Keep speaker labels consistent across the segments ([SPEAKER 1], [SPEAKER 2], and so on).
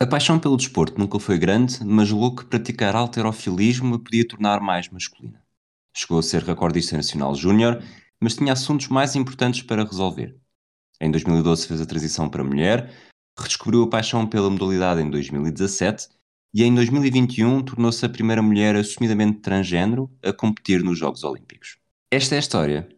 [SPEAKER 1] A paixão pelo desporto nunca foi grande, mas julgou que praticar alterofilismo a podia tornar mais masculina. Chegou a ser recordista nacional júnior, mas tinha assuntos mais importantes para resolver. Em 2012 fez a transição para mulher, redescobriu a paixão pela modalidade em 2017 e em 2021 tornou-se a primeira mulher assumidamente transgênero a competir nos Jogos Olímpicos. Esta é a história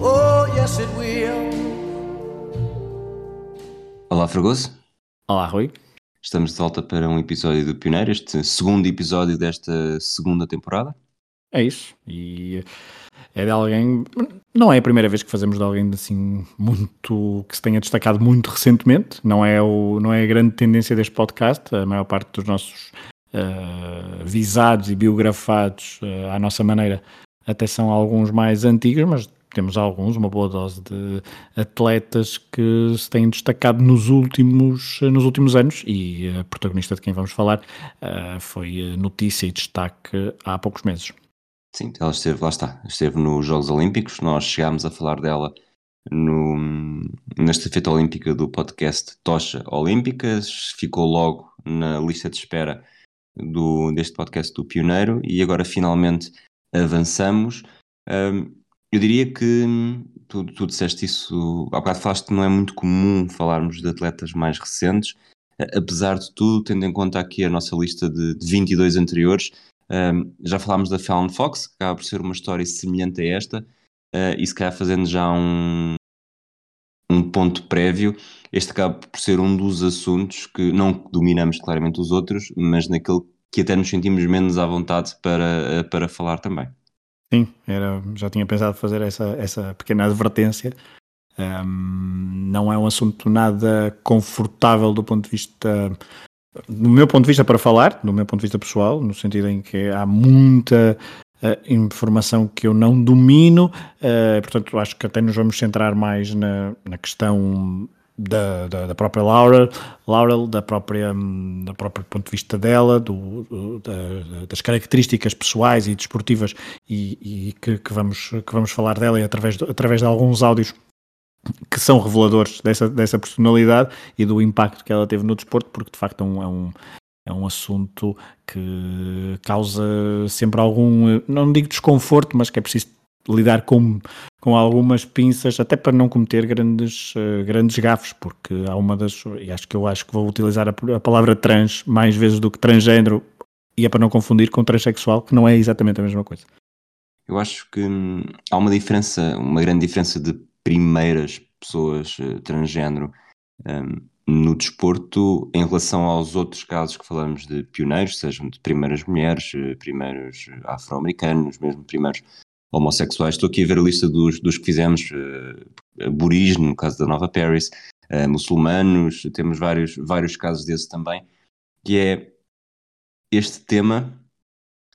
[SPEAKER 2] Oh, yes, it will.
[SPEAKER 1] Olá, Fragoso.
[SPEAKER 3] Olá, Rui.
[SPEAKER 1] Estamos de volta para um episódio do Pioneiro, este segundo episódio desta segunda temporada.
[SPEAKER 3] É isso. E é de alguém. Não é a primeira vez que fazemos de alguém assim muito. que se tenha destacado muito recentemente. Não é, o, não é a grande tendência deste podcast. A maior parte dos nossos uh, visados e biografados uh, à nossa maneira até são alguns mais antigos, mas temos alguns, uma boa dose de atletas que se têm destacado nos últimos, nos últimos anos e a protagonista de quem vamos falar uh, foi notícia e destaque há poucos meses.
[SPEAKER 1] Sim, ela esteve, lá está, esteve nos Jogos Olímpicos, nós chegámos a falar dela no, na estafeta olímpica do podcast Tocha Olímpicas, ficou logo na lista de espera do, deste podcast do Pioneiro e agora finalmente avançamos. Um, eu diria que tu, tu disseste isso, há bocado falaste que não é muito comum falarmos de atletas mais recentes, apesar de tudo, tendo em conta aqui a nossa lista de, de 22 anteriores, um, já falámos da Fallon Fox, que acaba por ser uma história semelhante a esta, uh, e se calhar fazendo já um, um ponto prévio, este acaba por ser um dos assuntos que não dominamos claramente os outros, mas naquele que até nos sentimos menos à vontade para, para falar também.
[SPEAKER 3] Sim, era, já tinha pensado fazer essa, essa pequena advertência. Um, não é um assunto nada confortável do ponto de vista do meu ponto de vista para falar, do meu ponto de vista pessoal, no sentido em que há muita uh, informação que eu não domino, uh, portanto acho que até nos vamos centrar mais na, na questão da, da, da, própria Laurel, Laurel da própria da próprio ponto de vista dela, do da, das características pessoais e desportivas e, e que, que, vamos que vamos falar dela e através de, através de alguns áudios que são reveladores dessa, dessa personalidade e do impacto que ela teve no desporto, porque de facto é um, é um, é um assunto que causa sempre algum, não digo desconforto, mas que é preciso lidar com, com algumas pinças, até para não cometer grandes, uh, grandes gafes, porque há uma das, e acho que eu acho que vou utilizar a, a palavra trans mais vezes do que transgênero, e é para não confundir com transexual, que não é exatamente a mesma coisa.
[SPEAKER 1] Eu acho que hum, há uma diferença, uma grande diferença de primeiras pessoas uh, transgênero um, no desporto em relação aos outros casos que falamos de pioneiros, sejam de primeiras mulheres, uh, primeiros afro-americanos, mesmo primeiros homossexuais. Estou aqui a ver a lista dos, dos que fizemos, uh, aborígene, no caso da Nova Paris, uh, muçulmanos, temos vários, vários casos desses também, que é este tema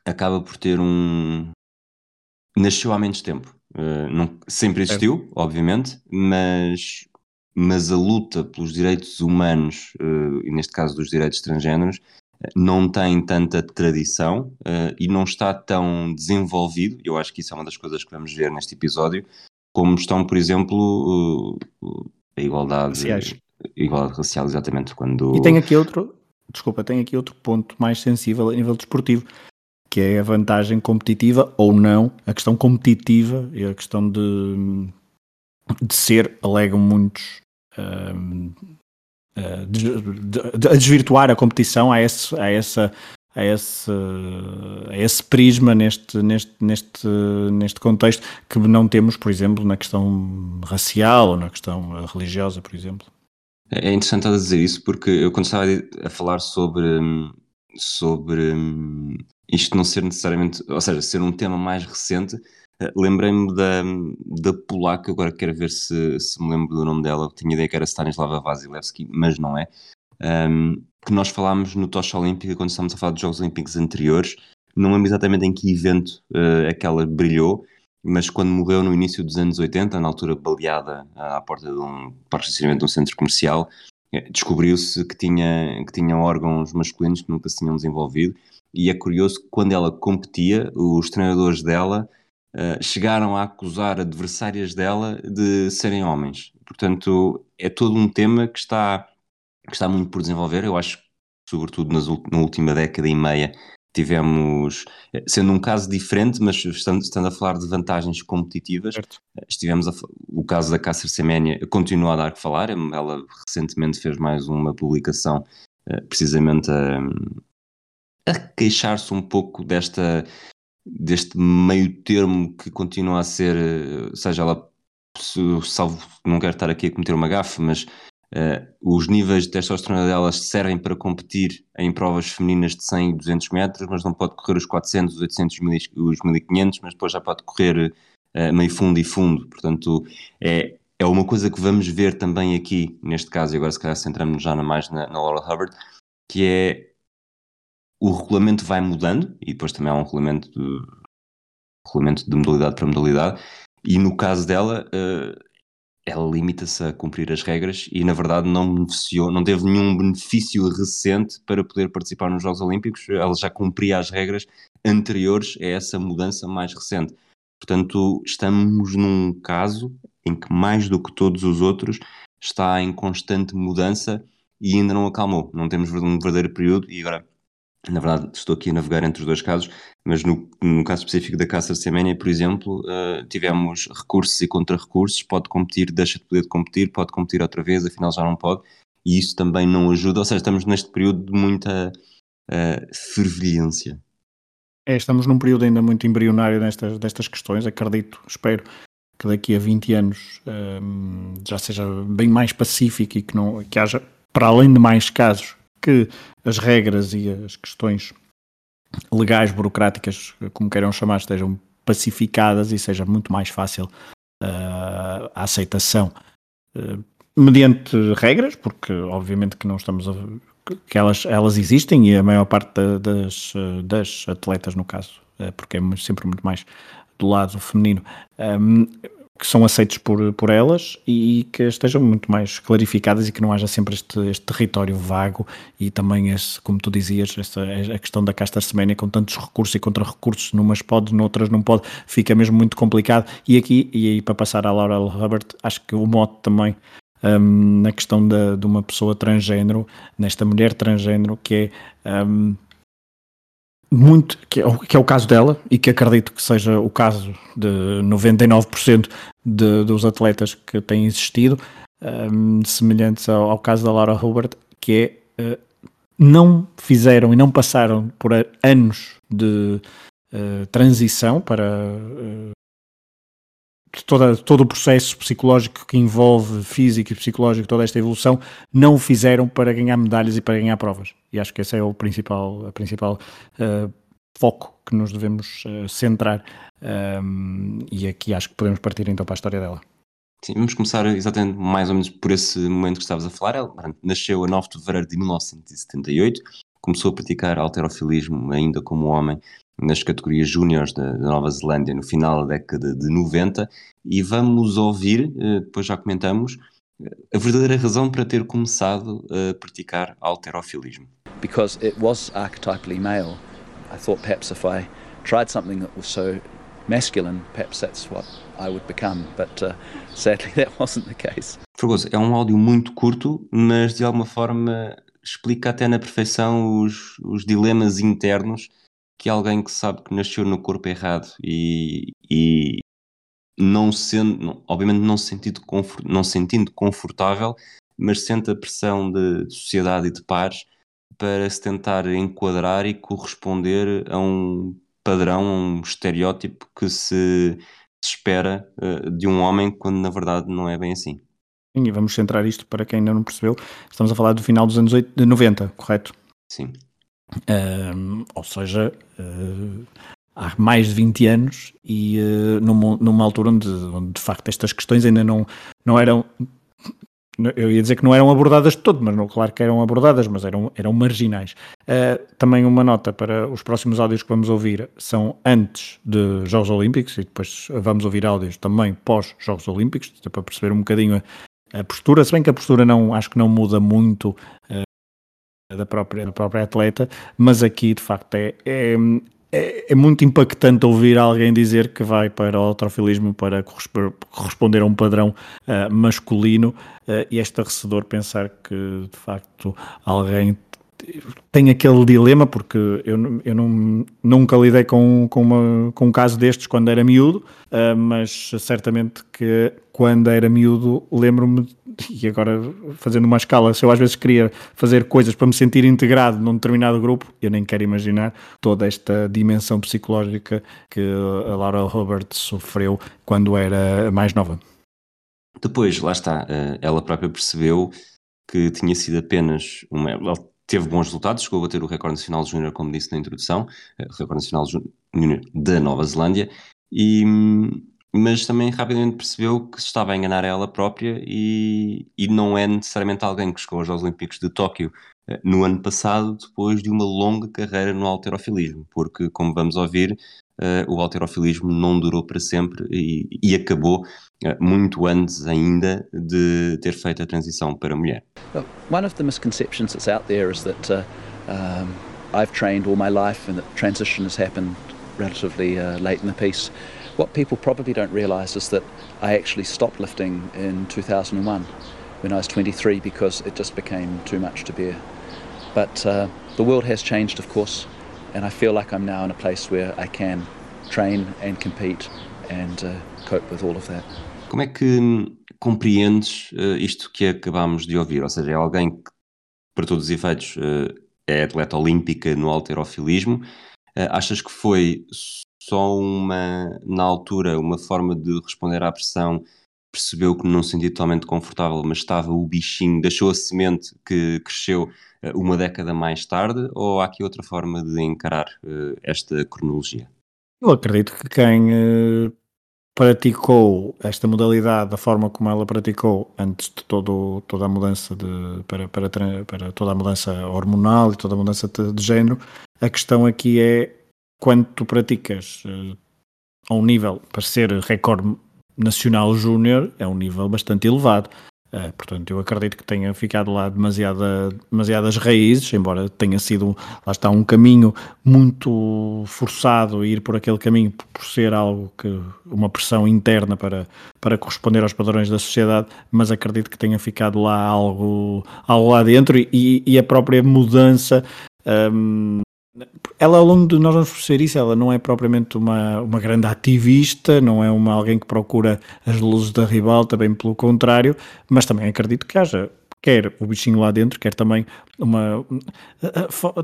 [SPEAKER 1] acaba por ter um. nasceu há menos tempo. Uh, não, sempre existiu, é. obviamente, mas, mas a luta pelos direitos humanos, uh, e neste caso dos direitos transgêneros, não tem tanta tradição uh, e não está tão desenvolvido. Eu acho que isso é uma das coisas que vamos ver neste episódio, como estão, por exemplo, a igualdade,
[SPEAKER 3] Raciais.
[SPEAKER 1] igualdade racial, exatamente. Quando...
[SPEAKER 3] E tem aqui outro, desculpa, tem aqui outro ponto mais sensível a nível desportivo que é a vantagem competitiva ou não, a questão competitiva e a questão de, de ser, alegam muitos, um, a desvirtuar a competição a esse, a essa a esse, a esse prisma neste, neste, neste, neste contexto que não temos, por exemplo, na questão racial ou na questão religiosa, por exemplo.
[SPEAKER 1] É interessante a dizer isso porque eu quando estava a falar sobre, sobre isto não ser necessariamente, ou seja, ser um tema mais recente, lembrei-me da, da polaca, agora quero ver se, se me lembro do nome dela, tinha ideia que era Stanislava Vasilevski, mas não é. um, que nós falámos no Tocha Olímpica quando estávamos a falar dos Jogos Olímpicos anteriores. Não lembro exatamente em que evento uh, é que ela brilhou, mas quando morreu no início dos anos 80, na altura baleada à porta de um parque de de um centro comercial, eh, descobriu-se que tinha, que tinha órgãos masculinos que nunca se tinham desenvolvido. E é curioso que quando ela competia, os treinadores dela uh, chegaram a acusar adversárias dela de serem homens. Portanto, é todo um tema que está, que está muito por desenvolver. Eu acho que, sobretudo nas, na última década e meia, tivemos, eh, sendo um caso diferente, mas estando, estando a falar de vantagens competitivas, certo. Eh, estivemos a, o caso da Cácer Seménia continua a dar que falar, ela recentemente fez mais uma publicação precisamente a, a queixar-se um pouco desta deste meio termo que continua a ser, eh, seja ela, salvo, não quero estar aqui a cometer uma gafe, mas uh, os níveis de testosterona delas servem para competir em provas femininas de 100 e 200 metros, mas não pode correr os 400, os 800, os 1500, mas depois já pode correr uh, meio fundo e fundo, portanto é, é uma coisa que vamos ver também aqui, neste caso, e agora se calhar centramos já mais na, na Laura Hubbard, que é o regulamento vai mudando, e depois também há um regulamento de, regulamento de modalidade para modalidade, e no caso dela, uh, ela limita-se a cumprir as regras e na verdade não beneficiou, não teve nenhum benefício recente para poder participar nos Jogos Olímpicos, ela já cumpria as regras anteriores a essa mudança mais recente. Portanto, estamos num caso em que mais do que todos os outros está em constante mudança e ainda não acalmou. Não temos um verdadeiro período e agora na verdade, estou aqui a navegar entre os dois casos, mas no, no caso específico da Caça de Semenya, por exemplo, uh, tivemos recursos e contra-recursos, pode competir, deixa de poder competir, pode competir outra vez, afinal já não pode, e isso também não ajuda, ou seja, estamos neste período de muita uh, fervilhância.
[SPEAKER 3] É, estamos num período ainda muito embrionário destas, destas questões, acredito, espero que daqui a 20 anos um, ehm, já seja bem mais pacífico e que, não, que haja, para além de mais casos, que as regras e as questões legais, burocráticas, como queiram chamar, estejam pacificadas e seja muito mais fácil uh, a aceitação. Uh, mediante regras, porque obviamente que não estamos a, que elas, elas existem e a maior parte da, das, das atletas no caso, uh, porque é sempre muito mais do lado feminino, um, que são aceitos por, por elas e que estejam muito mais clarificadas e que não haja sempre este, este território vago e também, esse, como tu dizias, esta, a questão da casta seménia com tantos recursos e contra-recursos, numas pode, noutras não pode, fica mesmo muito complicado. E aqui, e aí para passar à Laura Hubbard, acho que o mote também um, na questão da, de uma pessoa transgênero, nesta mulher transgênero, que é um, muito, que é, o, que é o caso dela e que acredito que seja o caso de 99% de, dos atletas que têm existido, um, semelhantes ao, ao, caso da Laura Hubert, que é uh, não fizeram e não passaram por anos de uh, transição para uh, toda, todo o processo psicológico que envolve físico e psicológico, toda esta evolução, não o fizeram para ganhar medalhas e para ganhar provas. E acho que esse é o principal, a principal uh, foco que nos devemos uh, centrar. Um, e aqui acho que podemos partir então para a história dela.
[SPEAKER 1] Sim, vamos começar exatamente mais ou menos por esse momento que estavas a falar. Ela nasceu a 9 de fevereiro de 1978, começou a praticar alterofilismo ainda como homem nas categorias júniores da, Nova Zelândia no final da década de 90 e vamos ouvir, eh, depois já comentamos, a verdadeira razão para ter começado a praticar alterofilismo.
[SPEAKER 4] Because it was archetypally male, I thought perhaps if I tried something that was so masculine, perhaps that's what I would become, but uh, sadly that wasn't the case.
[SPEAKER 1] Fragoso, é um áudio muito curto, mas de alguma forma explica até na perfeição os, os dilemas internos que alguém que sabe que nasceu no corpo errado e, e não sendo, obviamente não, sentido confort, não sentindo confortável, mas sente a pressão de, de, sociedade e de pares para se tentar enquadrar e corresponder a um padrão, a um estereótipo que se, se espera uh, de um homem, quando na verdade não é bem assim.
[SPEAKER 3] E vamos centrar isto para quem ainda não percebeu. Estamos a falar do final dos anos 80, 90, correto?
[SPEAKER 1] Sim
[SPEAKER 3] ou seja, uh, há mais de 20 anos e uh, numa, numa, altura onde, onde, de facto estas questões ainda não, não eram eu ia dizer que não eram abordadas de todo, mas não, claro que eram abordadas, mas eram, eram marginais. Uh, também uma nota para os próximos áudios que vamos ouvir são antes de Jogos Olímpicos e depois vamos ouvir áudios também pós Jogos Olímpicos, para perceber um bocadinho a, a, postura, se bem que a postura não, acho que não muda muito da, própria, da própria atleta, mas aqui de facto é, é, é, é, muito impactante ouvir alguém dizer que vai para o autofilismo para corresponder a um padrão uh, masculino uh, e é estarrecedor pensar que de facto alguém tem aquele dilema, porque eu, eu não, nunca lidei com, com, uma, com um caso destes quando era miúdo, uh, mas certamente que quando era miúdo lembro-me, e agora fazendo uma escala, se eu às vezes queria fazer coisas para me sentir integrado num determinado grupo, eu nem quero imaginar toda esta dimensão psicológica que a Laura Roberts sofreu quando era mais nova.
[SPEAKER 1] Depois, lá está, ah, ela própria percebeu que tinha sido apenas uma teve bons resultados, chegou a bater o recorde nacional júnior, como disse na introdução, eh, recorde nacional júnior da Nova Zelândia, e, mas também rapidamente percebeu que se estava a enganar ela própria e, e não é necessariamente alguém que chegou aos Olímpicos de Tóquio eh, no ano passado, depois de uma longa carreira no alterofilismo, porque, como vamos ouvir, uh, o alterofilismo não durou para sempre e, e acabou muito antes ainda de ter feito a transição para mulher.
[SPEAKER 4] One of the misconceptions that's out there is that uh, um, I've trained all my life and that transition has happened relatively uh, late in the piece. What people probably don't realise is that I actually stopped lifting in 2001 when I was 23 because it just became too much to bear. But uh, the world has changed, of course, and I feel like I'm now in a place where I can train and compete and uh, cope with all of that.
[SPEAKER 1] Como é que compreendes uh, isto que acabámos de ouvir? Ou seja, é alguém que, para todos os efeitos, uh, é atleta olímpica no alterofilismo. Uh, achas que foi só uma, na altura, uma forma de responder à pressão? Percebeu que não se sentia totalmente confortável, mas estava o bichinho, deixou a semente que cresceu eh, uma década mais tarde, ou há aqui outra forma de encarar esta cronologia?
[SPEAKER 3] Eu acredito que quem praticou esta modalidade da forma como ela praticou antes de todo, toda a mudança de, para, para, para toda a mudança hormonal e toda a mudança de, de género, a questão aqui é quando tu praticas uh, a um nível para ser recorde nacional júnior é um nível bastante elevado. Uh, portanto, eu acredito que tenha ficado lá demasiada, demasiadas raízes, embora tenha sido, lá está, um caminho muito forçado, ir por aquele caminho por ser algo que, uma pressão interna para, para corresponder aos padrões da sociedade, mas acredito que tenha ficado lá algo, algo lá dentro e, e a própria mudança um, ela ao longo de nós vamos perceber isso, ela não é propriamente uma, uma grande ativista, não é uma alguém que procura as luzes da ribalta, bem pelo contrário, mas também acredito que haja quer o bichinho lá dentro, quer também uma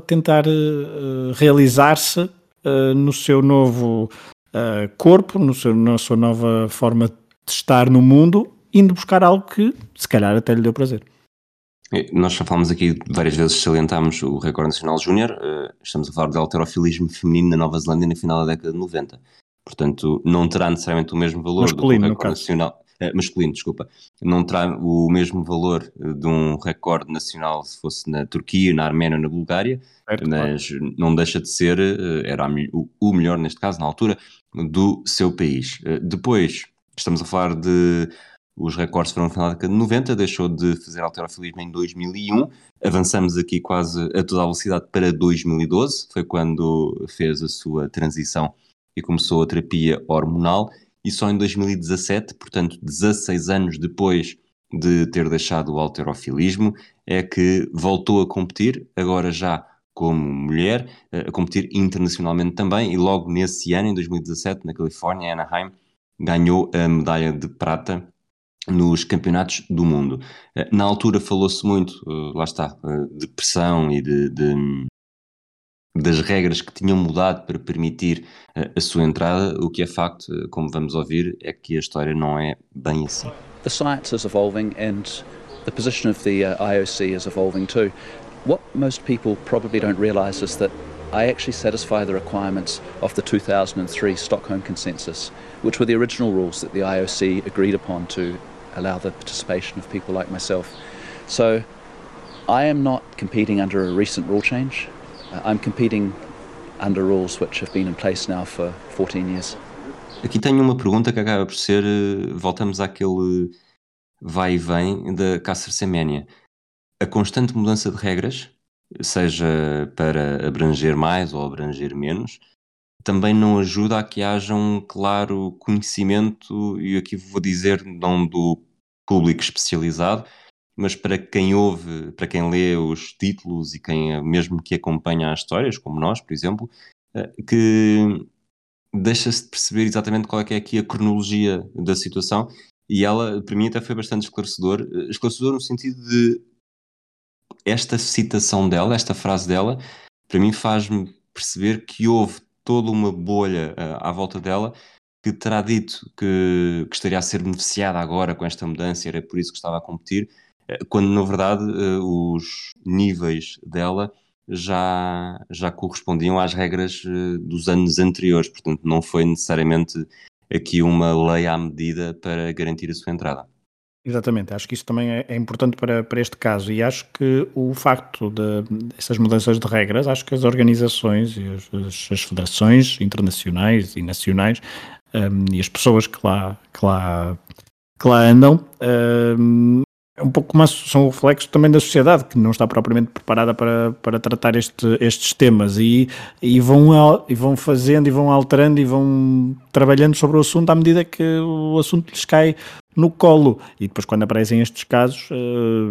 [SPEAKER 3] tentar uh, realizar-se uh, no seu novo uh, corpo, no seu, na sua nova forma de estar no mundo, indo buscar algo que se calhar até lhe deu prazer.
[SPEAKER 1] Nós já falámos aqui várias vezes, salientámos o recorde nacional júnior, uh, estamos a falar de alterofilismo feminino na Nova Zelândia na final da década de 90. Portanto, não terá necessariamente o mesmo valor
[SPEAKER 3] masculino,
[SPEAKER 1] do recorde nacional. Uh, masculino, desculpa. Não terá o mesmo valor uh, de um recorde nacional se fosse na Turquia, na Arménia ou na Bulgária, certo, mas claro. não deixa de ser, era o melhor neste caso, na altura, do seu país. depois, estamos a falar de os recordes foram da década de 90, deixou de fazer alterofilismo em 2001. Avançamos aqui quase a toda a velocidade para 2012, foi quando fez a sua transição e começou a terapia hormonal. E só em 2017, portanto 16 anos depois de ter deixado o alterofilismo, é que voltou a competir, agora já como mulher, eh, a competir internacionalmente também, e logo nesse ano, em 2017, na Califórnia, Anaheim, ganhou a medalha de prata nos campeonatos do mundo. Eh, na altura falou-se muito, eh, lá está, eh, de pressão e de, de, das regras que tinham mudado para permitir a sua entrada. O que é facto, como vamos ouvir, é que a história não é bem assim.
[SPEAKER 4] The science is evolving and the position of the uh, IOC is evolving too. What most people probably don't realize is that I actually satisfy the requirements of the 2003 Stockholm Consensus, which were the original rules that the IOC agreed upon to allow the participation of people like myself. So I am not competing under a recent rule change. Uh, I'm competing under rules which have been in place now for 14 years.
[SPEAKER 1] Aqui tenho uma pergunta que acaba por ser, eh, voltamos àquele vai e vem da Caster Semenya. A constante mudança de regras, seja para abranger mais ou abranger menos, também não ajuda a que haja um claro conhecimento, e aqui vou dizer não do público especializado, mas para quem ouve, para quem lê os títulos e quem mesmo que acompanha as histórias, como nós, por exemplo, eh, que deixa-se de perceber exatamente qual é que é aqui a cronologia da situação e ela, para mim, até foi bastante esclarecedor. Eh, esclarecedor no sentido de esta citação dela, esta frase dela, para mim faz-me perceber que houve toda uma bolha uh, à volta dela que terá dito que, que, estaria a ser beneficiada agora com esta mudança, era por isso que estava a competir, uh, quando na verdade uh, os níveis dela já, já correspondiam às regras dos anos anteriores, portanto não foi necessariamente aqui uma lei à medida para garantir a sua entrada.
[SPEAKER 3] Exatamente, acho que isso também é, é, importante para, para este caso. E acho que o facto de essas mudanças de regras, acho que as organizações e as, as federações internacionais e nacionais um, e as pessoas que lá, que lá, que lá andam um, é um pouco mais, são o reflexo também da sociedade, que não está propriamente preparada para, para tratar este, estes temas e, e, vão, e vão fazendo e vão alterando e vão trabalhando sobre o assunto à medida que o assunto lhes cai no colo. E depois, quando aparecem estes casos, eh,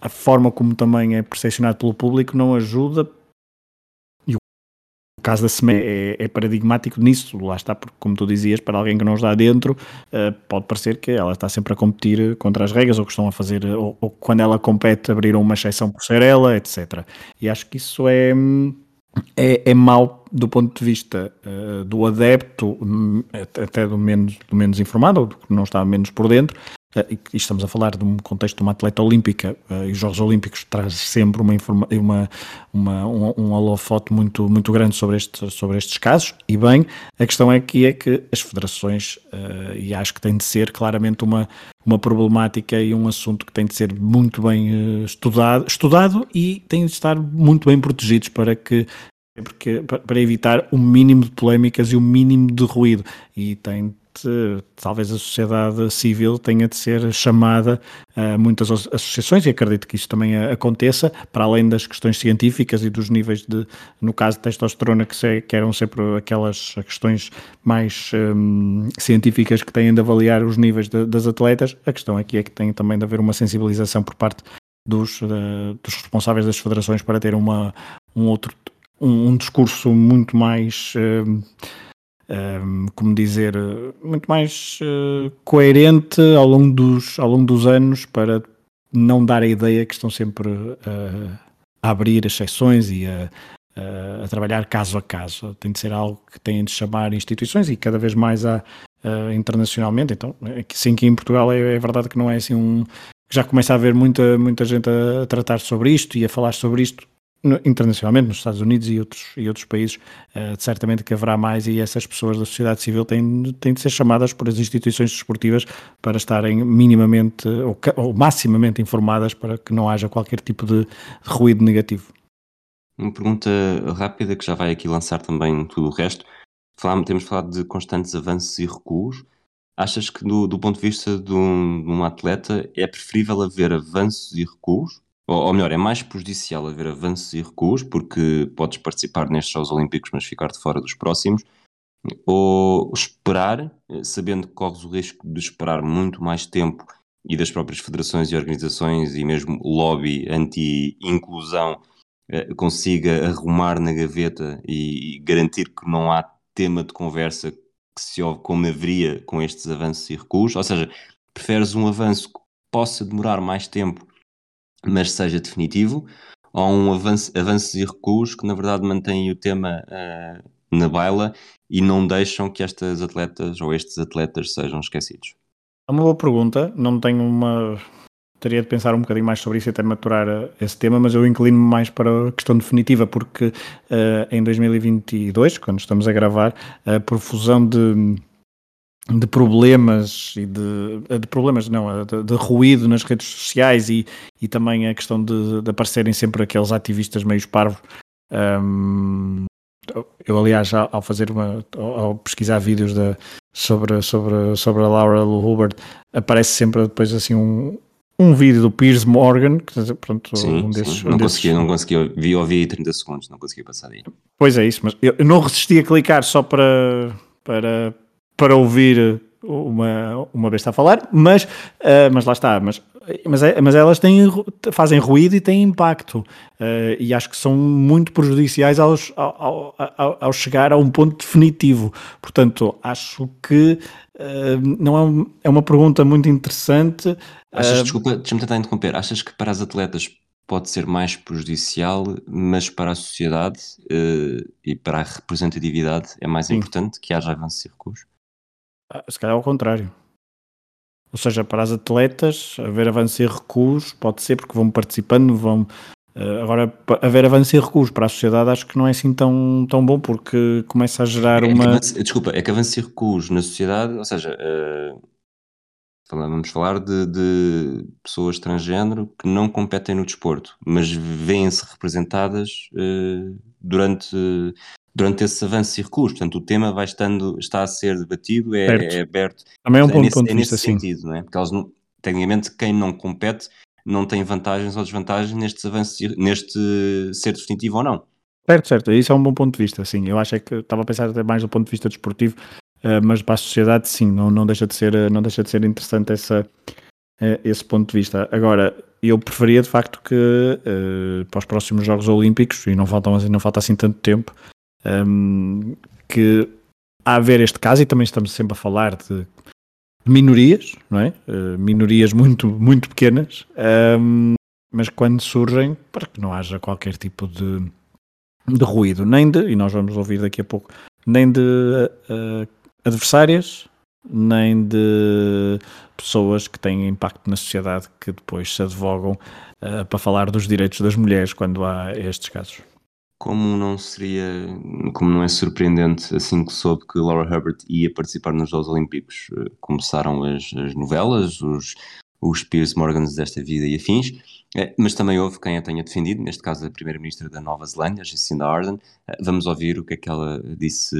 [SPEAKER 3] a forma como também é percepcionado pelo público não ajuda caso da SEME é, é, paradigmático nisso, lá está, porque como tu dizias, para alguém que não está dentro, uh, pode parecer que ela está sempre a competir contra as regras, ou que estão a fazer, ou, ou quando ela compete abriram uma exceção por ser ela, etc. E acho que isso é, é, é mau do ponto de vista uh, do adepto, hum, até do menos, do menos informado, ou do que não está menos por dentro, eh, e estamos a falar de um contexto de uma atleta olímpica, eh, e os Jogos Olímpicos traz sempre uma, uma, uma, um, um holofote muito, muito grande sobre, este, sobre estes casos, e bem, a questão que é que as federações, uh, e acho que tem de ser claramente uma, uma problemática e um assunto que tem de ser muito bem estudado, estudado e tem de estar muito bem protegidos para que porque, para evitar o mínimo de polémicas e o mínimo de ruído, e tem talvez a sociedade civil tenha de ser chamada a muitas associações, e acredito que isso também aconteça, para além das questões científicas e dos níveis de, no caso de testosterona, que, se, que eram sempre aquelas questões mais um, científicas que têm de avaliar os níveis de, das atletas, a questão aqui é que tem também de haver uma sensibilização por parte dos, uh, dos responsáveis das federações para ter uma, um outro um, um discurso muito mais uh, um, como dizer, muito mais uh, coerente ao longo, dos, ao longo dos anos para não dar a ideia que estão sempre uh, a abrir exceções e a, a, trabalhar caso a caso. Tem de ser algo que tem de chamar instituições e cada vez mais há uh, internacionalmente. Então, é sim que em Portugal é, é, verdade que não é assim um. Já começa a haver muita, muita gente a tratar sobre isto e a falar sobre isto internacionalmente, nos Estados Unidos e outros, e outros países, uh, certamente que haverá mais e essas pessoas da sociedade civil têm, têm de ser chamadas por as instituições desportivas para estarem minimamente ou, ou maximamente informadas para que não haja qualquer tipo de ruído negativo.
[SPEAKER 1] Uma pergunta rápida que já vai aqui lançar também tudo o resto. Falamos, temos falado de constantes avanços e recuos. Achas que do, do ponto de vista de um, de um atleta é preferível haver avanços e recuos ou, ou melhor, é mais prejudicial haver avanços e recuos, porque podes participar nestes Jogos Olímpicos, mas ficar de fora dos próximos, ou esperar, eh, sabendo que corres o risco de esperar muito mais tempo e das próprias federações e organizações e mesmo lobby anti-inclusão eh, consiga arrumar na gaveta e garantir que não há tema de conversa que se ouve como haveria com estes avanços e recuos, ou seja, preferes um avanço que possa demorar mais tempo mas seja definitivo, ou um avanço, avanços e recuos que na verdade mantêm o tema uh, na baila e não deixam que estas atletas ou estes atletas sejam esquecidos?
[SPEAKER 3] É uma boa pergunta, não tenho uma. Teria de pensar um bocadinho mais sobre isso e até maturar eh, esse tema, mas eu inclino-me mais para a questão definitiva, porque uh, em 2022, quando estamos a gravar, a profusão de de problemas e de, de problemas não de, de, ruído nas redes sociais e, e também a questão de, de aparecerem sempre aqueles ativistas meio parvos um, eu aliás ao fazer uma ao pesquisar vídeos da, sobre, sobre, sobre a Laura Hubbard aparece sempre depois assim um, um vídeo do Piers Morgan que, pronto,
[SPEAKER 1] sim, um desses, sim. não, um conseguia, desses... não conseguia vi ouvi 30 segundos não conseguia passar aí
[SPEAKER 3] pois é isso mas eu, eu não resisti a clicar só para para para ouvir uma, uma besta a falar, mas, uh, mas lá está, mas, mas, é, mas elas têm, fazem ruído e têm impacto, uh, e acho que são muito prejudiciais aos, ao, ao, ao, chegar a um ponto definitivo. Portanto, acho que uh, não é, um, é uma pergunta muito interessante.
[SPEAKER 1] Achas, desculpa, deixa-me tentar interromper, achas que para as atletas pode ser mais prejudicial, mas para a sociedade e para a representatividade é mais Sim. importante que haja avanços e recuos?
[SPEAKER 3] Ah, se calhar ao contrário. Ou seja, para as atletas, haver avanço e recuos pode ser porque vão participando, vão. Uh, agora, haver avanço e recuos para a sociedade acho que não é assim tão, tão bom porque começa a gerar
[SPEAKER 1] é,
[SPEAKER 3] uma.
[SPEAKER 1] É avance, desculpa, é que avanço e recuos na sociedade, ou seja, uh, vamos falar de, de, pessoas transgênero que não competem no desporto, mas vêm-se representadas uh, durante durante esses avanços e recuos. Portanto, o tema vai estando, está a ser debatido, é, é aberto.
[SPEAKER 3] Também é um
[SPEAKER 1] é
[SPEAKER 3] ponto, nesse, ponto de
[SPEAKER 1] é
[SPEAKER 3] vista,
[SPEAKER 1] nesse sentido, não é? Porque elas, não, tecnicamente, quem não compete não tem vantagens ou desvantagens nestes avanços, neste ser definitivo ou não.
[SPEAKER 3] Certo, certo. Isso é um bom ponto de vista, sim. Eu acho é que estava a pensar até mais do ponto de vista desportivo, uh, mas para a sociedade, sim, não, não, deixa de ser, não deixa de ser interessante essa, uh, esse ponto de vista. Agora, eu preferia de facto que para os próximos Jogos Olímpicos, e não, faltam, não falta assim tanto tempo, um, que a haver este caso, e também estamos sempre a falar de minorias, não é? Uh, minorias muito, muito pequenas, um, mas quando surgem, para que não haja qualquer tipo de, de ruído, nem de, e nós vamos ouvir daqui a pouco, nem de uh, adversárias, nem de pessoas que têm impacto na sociedade que depois se advogam uh, para falar dos direitos das mulheres quando há estes casos
[SPEAKER 1] como não seria, como não é surpreendente, assim que soube que Laura Herbert ia participar nos Jogos Olímpicos, eh, começaram as, as novelas, os, os Piers Morgans desta vida e afins, eh, mas também houve quem a tenha defendido, neste caso a Primeira-Ministra da Nova Zelândia, Jacinda Ardern. Eh, vamos ouvir o que é que ela disse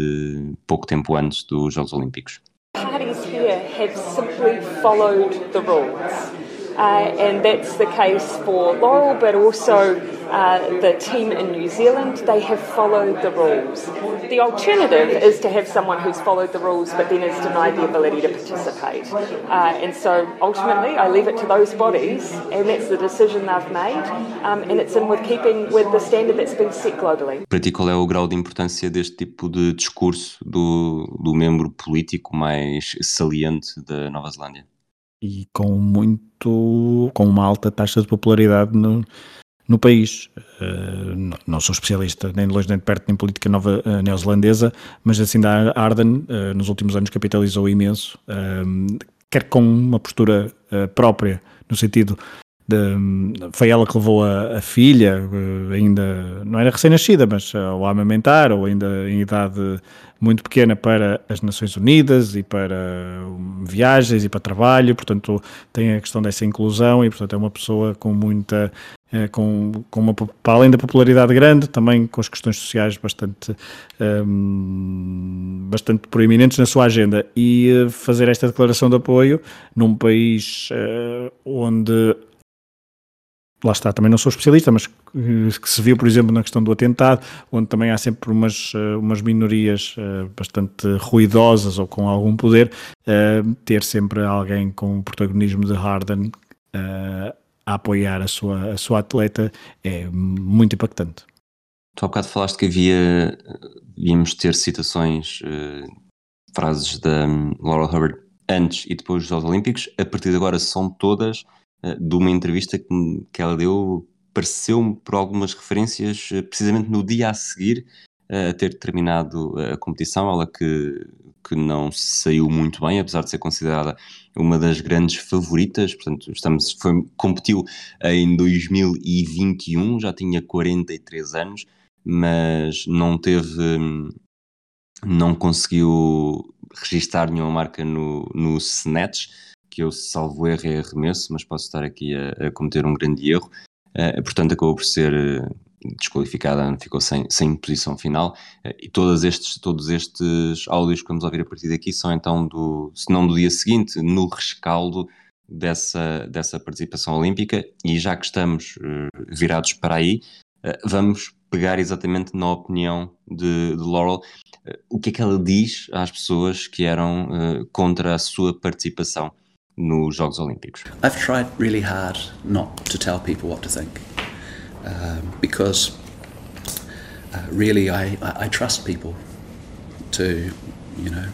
[SPEAKER 1] pouco tempo antes dos Jogos Olímpicos.
[SPEAKER 5] Parties here have simply followed the rules. Uh, and that's the case for Laurel, but also uh, the team in New Zealand. They have followed the rules. The alternative is to have someone who's followed the rules but then is denied the ability to participate. Uh, and so ultimately, I leave it to those bodies, and that's the decision they've made, um, and it's in with keeping with the standard that's been set globally.
[SPEAKER 1] É o grau de importância deste tipo de discurso do, do membro político mais saliente da Nova Zelândia?
[SPEAKER 3] E com muito com uma alta taxa de popularidade no, no país. Uh, não, sou especialista nem de longe nem de perto em política nova uh, neozelandesa, mas assim da Arden uh, nos últimos anos capitalizou imenso, quer com uma postura própria, no sentido de, foi ela que levou a, a filha, ainda não era recém-nascida, mas ao amamentar, ou ainda em idade muito pequena para as Nações Unidas e para viagens e para trabalho, portanto tem a questão dessa inclusão e portanto é uma pessoa com muita eh, com, com uma, para além da popularidade grande, também com as questões sociais bastante, um, bastante proeminentes na sua agenda. E eh, fazer esta declaração de apoio num país uh, onde lá está, também não sou especialista, mas que se viu, por exemplo, na questão do atentado, onde também há sempre umas, eh, umas minorias eh, bastante ruidosas ou com algum poder, eh, ter sempre alguém com o protagonismo de Harden a apoiar a sua, a sua atleta é muito impactante.
[SPEAKER 1] Tu há bocado falaste que havia, íamos ter citações, frases da Laurel Hubbard antes e depois dos Jogos Olímpicos, a partir de agora são todas de uma entrevista que, que ela deu, pareceu-me por algumas referências, eh, precisamente no dia a seguir eh, a ter terminado a competição, ela que, que não saiu muito bem, apesar de ser considerada uma das grandes favoritas, portanto, estamos, foi, competiu em 2021, já tinha 43 anos, mas não teve, não conseguiu registar nenhuma marca no, no Snatch, que eu salvo erro é arremesso, mas posso estar aqui a, a cometer um grande erro. Uh, portanto, acabou por ser uh, desqualificada, ficou sem, sem posição final. Uh, e todos estes, todos estes áudios que vamos ouvir a partir daqui são então do, se não do dia seguinte, no rescaldo dessa, dessa participação olímpica. E já que estamos virados para aí, vamos pegar exatamente na opinião de, de Laurel. o que é que ela diz às pessoas que eram contra a sua participação? Nos Jogos Olímpicos?
[SPEAKER 4] I've tried really hard not to tell people what to think um, because uh, really I, I, trust people to, you know,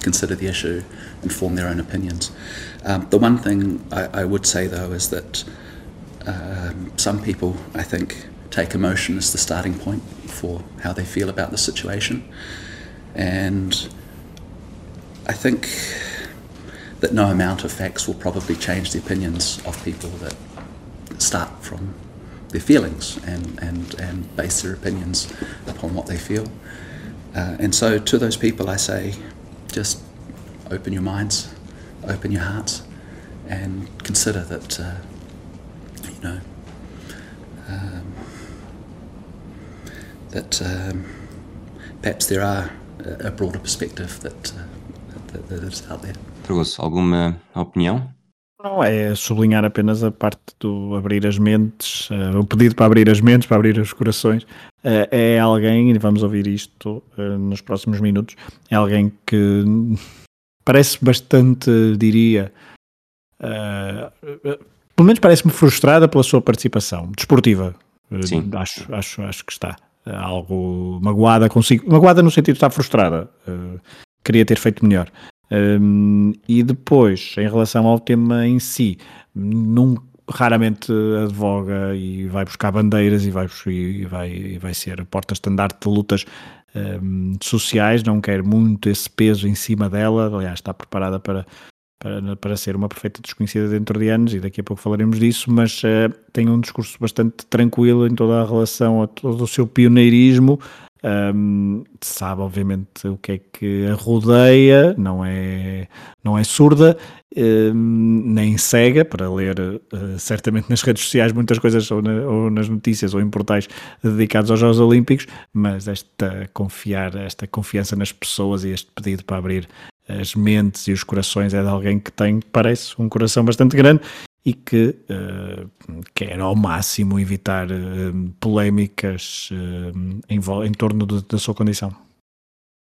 [SPEAKER 4] consider the issue and form their own opinions. Um, the one thing I, I, would say though is that um, some people, I think, take emotion as the starting point for how they feel about the situation. And I think that no amount of facts will probably change the opinions of people that start from their feelings and, and, and base their opinions upon what they feel. Uh, and so to those people, I say, just open your minds, open your hearts, and consider that, uh, you know, um, that um, perhaps there are a broader perspective that, uh, that, that is out there.
[SPEAKER 1] Fragoso, alguma opinião?
[SPEAKER 3] Não, é sublinhar apenas a parte do abrir as mentes, uh, o pedido para abrir as mentes, para abrir os corações. Uh, é alguém, e vamos ouvir isto uh, nos próximos minutos, é alguém que parece bastante, diria, pelo menos parece-me frustrada pela sua participação desportiva.
[SPEAKER 1] Sim.
[SPEAKER 3] Acho, acho, acho que está algo magoada consigo, magoada no sentido de estar frustrada. queria ter feito melhor. Um, e depois, em relação ao tema em si, num, raramente advoga e vai buscar bandeiras e vai, e vai, e vai ser porta-estandarte de lutas um, sociais, não quer muito esse peso em cima dela, aliás, está preparada para, para, para ser uma perfeita desconhecida dentro de anos e daqui a pouco falaremos disso, mas uh, tem um discurso bastante tranquilo em toda a relação a todo o seu pioneirismo, um, sabe obviamente o que é que a rodeia, não é, não é surda, um, nem cega para ler uh, certamente nas redes sociais muitas coisas ou, na, ou, nas notícias ou em portais dedicados aos Jogos Olímpicos, mas esta confiar, esta confiança nas pessoas e este pedido para abrir as mentes e os corações é de alguém que tem, parece, um coração bastante grande e que uh, quer ao máximo evitar uh, polémicas uh, em, em, torno de, da sua condição.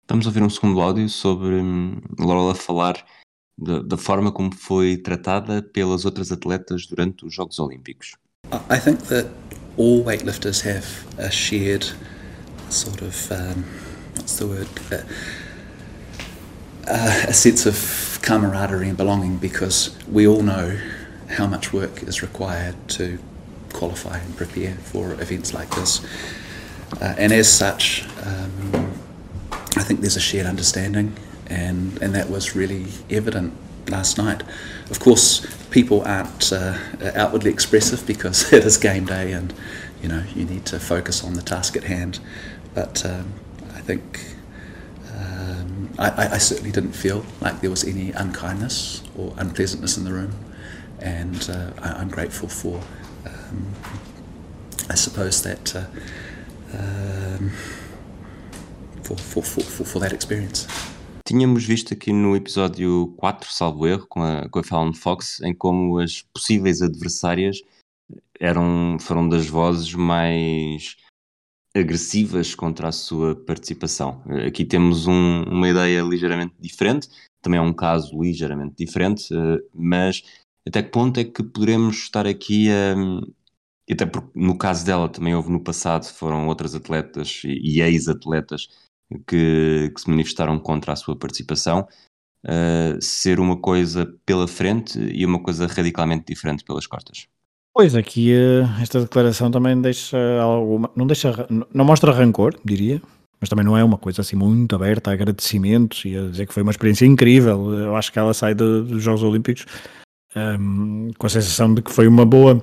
[SPEAKER 1] Vamos ouvir um segundo áudio sobre um, Lola falar da, da, forma como foi tratada pelas outras atletas durante os Jogos Olímpicos.
[SPEAKER 4] I think that all weightlifters have a shared sort of um, what's the word uh, uh, a sense of camaraderie and belonging because we all know how much work is required to qualify and prepare for events like this. Uh, and as such, um, I think there's a shared understanding, and, and that was really evident last night. Of course, people aren't uh, outwardly expressive because it is game day and you know you need to focus on the task at hand. But um, I think um, I, I, certainly didn't feel like there was any unkindness or unpleasantness in the room and uh, I, grateful for, um, I suppose that, uh, um, for, for, for, for, that experience.
[SPEAKER 1] Tínhamos visto aqui no episódio 4, salvo erro, com a, com a Fallon Fox, em como as possíveis adversárias eram, foram das vozes mais agressivas contra a sua participação. Aqui temos um, uma ideia ligeiramente diferente, também é um caso ligeiramente diferente, eh, mas até que ponto é que poderemos estar aqui a. E até porque no caso dela também houve no passado, foram outras atletas e, ex-atletas que, que, se manifestaram contra a sua participação, uh, ser uma coisa pela frente e uma coisa radicalmente diferente pelas costas.
[SPEAKER 3] Pois, aqui uh, esta declaração também deixa alguma. Não, deixa, não mostra rancor, diria, mas também não é uma coisa assim muito aberta a agradecimentos e a dizer que foi uma experiência incrível. Eu acho que ela sai de, dos Jogos Olímpicos um, com a sensação de que foi uma boa.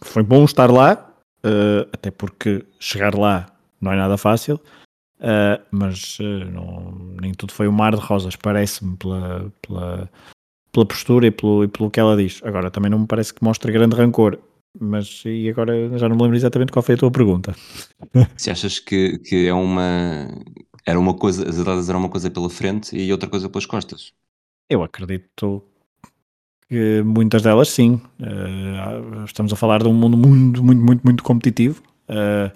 [SPEAKER 3] Foi bom estar lá, uh, até porque chegar lá não é nada fácil. uh, mas uh, não, nem tudo foi um mar de rosas, parece-me, pela, pela, pela postura e pelo, e pelo que ela diz. Agora, também não me parece que mostre grande rancor. Mas e agora já não me lembro exatamente qual foi a tua pergunta.
[SPEAKER 1] Se achas que, que é uma era uma coisa, as entradas eram uma coisa pela frente e outra coisa pelas costas?
[SPEAKER 3] Eu acredito muitas delas sim. Uh, estamos a falar de um mundo muito, muito, muito, muito competitivo. Uh,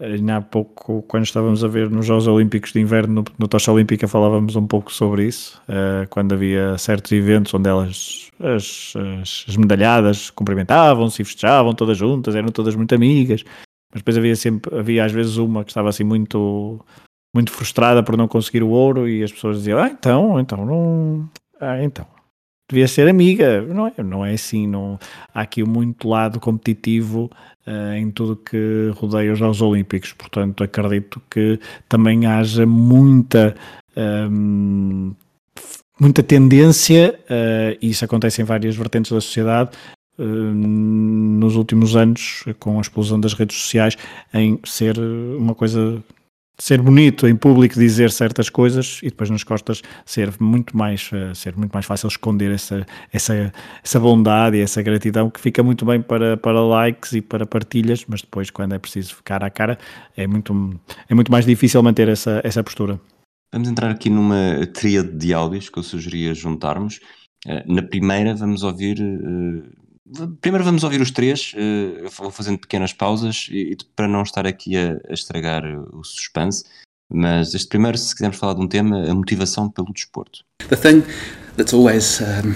[SPEAKER 3] Ainda há pouco, quando estávamos a ver nos Jogos Olímpicos de Inverno, no, no Tocha Olímpica, falávamos um pouco sobre isso, uh, quando havia certos eventos onde elas, as, as, as medalhadas, cumprimentavam-se e festejavam todas juntas, eram todas muito amigas, mas depois havia sempre, havia às vezes uma que estava assim muito, muito frustrada por não conseguir o ouro e as pessoas diziam, ah, então, então, não, ah, então, devia ser amiga, não é, não é assim, não, há aqui muito lado competitivo uh, em tudo que rodeia os Jogos Olímpicos, portanto acredito que também haja muita um, ehm, muita tendência, uh, e isso acontece em várias vertentes da sociedade, uh, nos últimos anos, com a explosão das redes sociais, em ser uma coisa ser bonito em público dizer certas coisas e depois nas costas ser muito mais uh, ser muito mais fácil esconder essa, essa, essa bondade e essa gratidão que fica muito bem para, para likes e para partilhas, mas depois quando é preciso ficar à cara é muito, é muito mais difícil manter essa, essa postura.
[SPEAKER 1] Vamos entrar aqui numa tríade de áudios que eu sugeria juntarmos. Uh, na primeira vamos ouvir uh, Primeiro vamos ouvir os três, uh, vou fazendo pequenas pausas e, e, para não estar aqui a, a estragar o suspense, mas este primeiro, se quisermos falar de um tema, a motivação pelo desporto.
[SPEAKER 4] The thing that's always, um,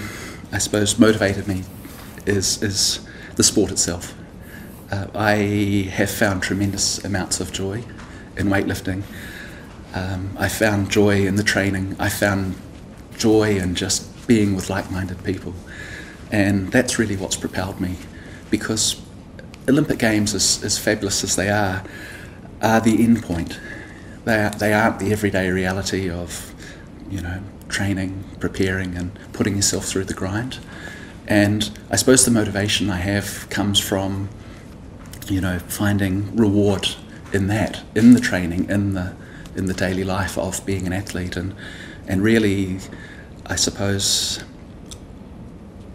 [SPEAKER 4] I suppose, motivated me is, is the sport itself. Uh, I have found tremendous amounts of joy in weightlifting. Um, I found joy in the training. I found joy in just being with like-minded people. And that's really what's propelled me because Olympic Games, as, as fabulous as they are, are the end point. They, are, they aren't the everyday reality of, you know, training, preparing, and putting yourself through the grind. And I suppose the motivation I have comes from, you know, finding reward in that, in the training, in the in the daily life of being an athlete, and and really, I suppose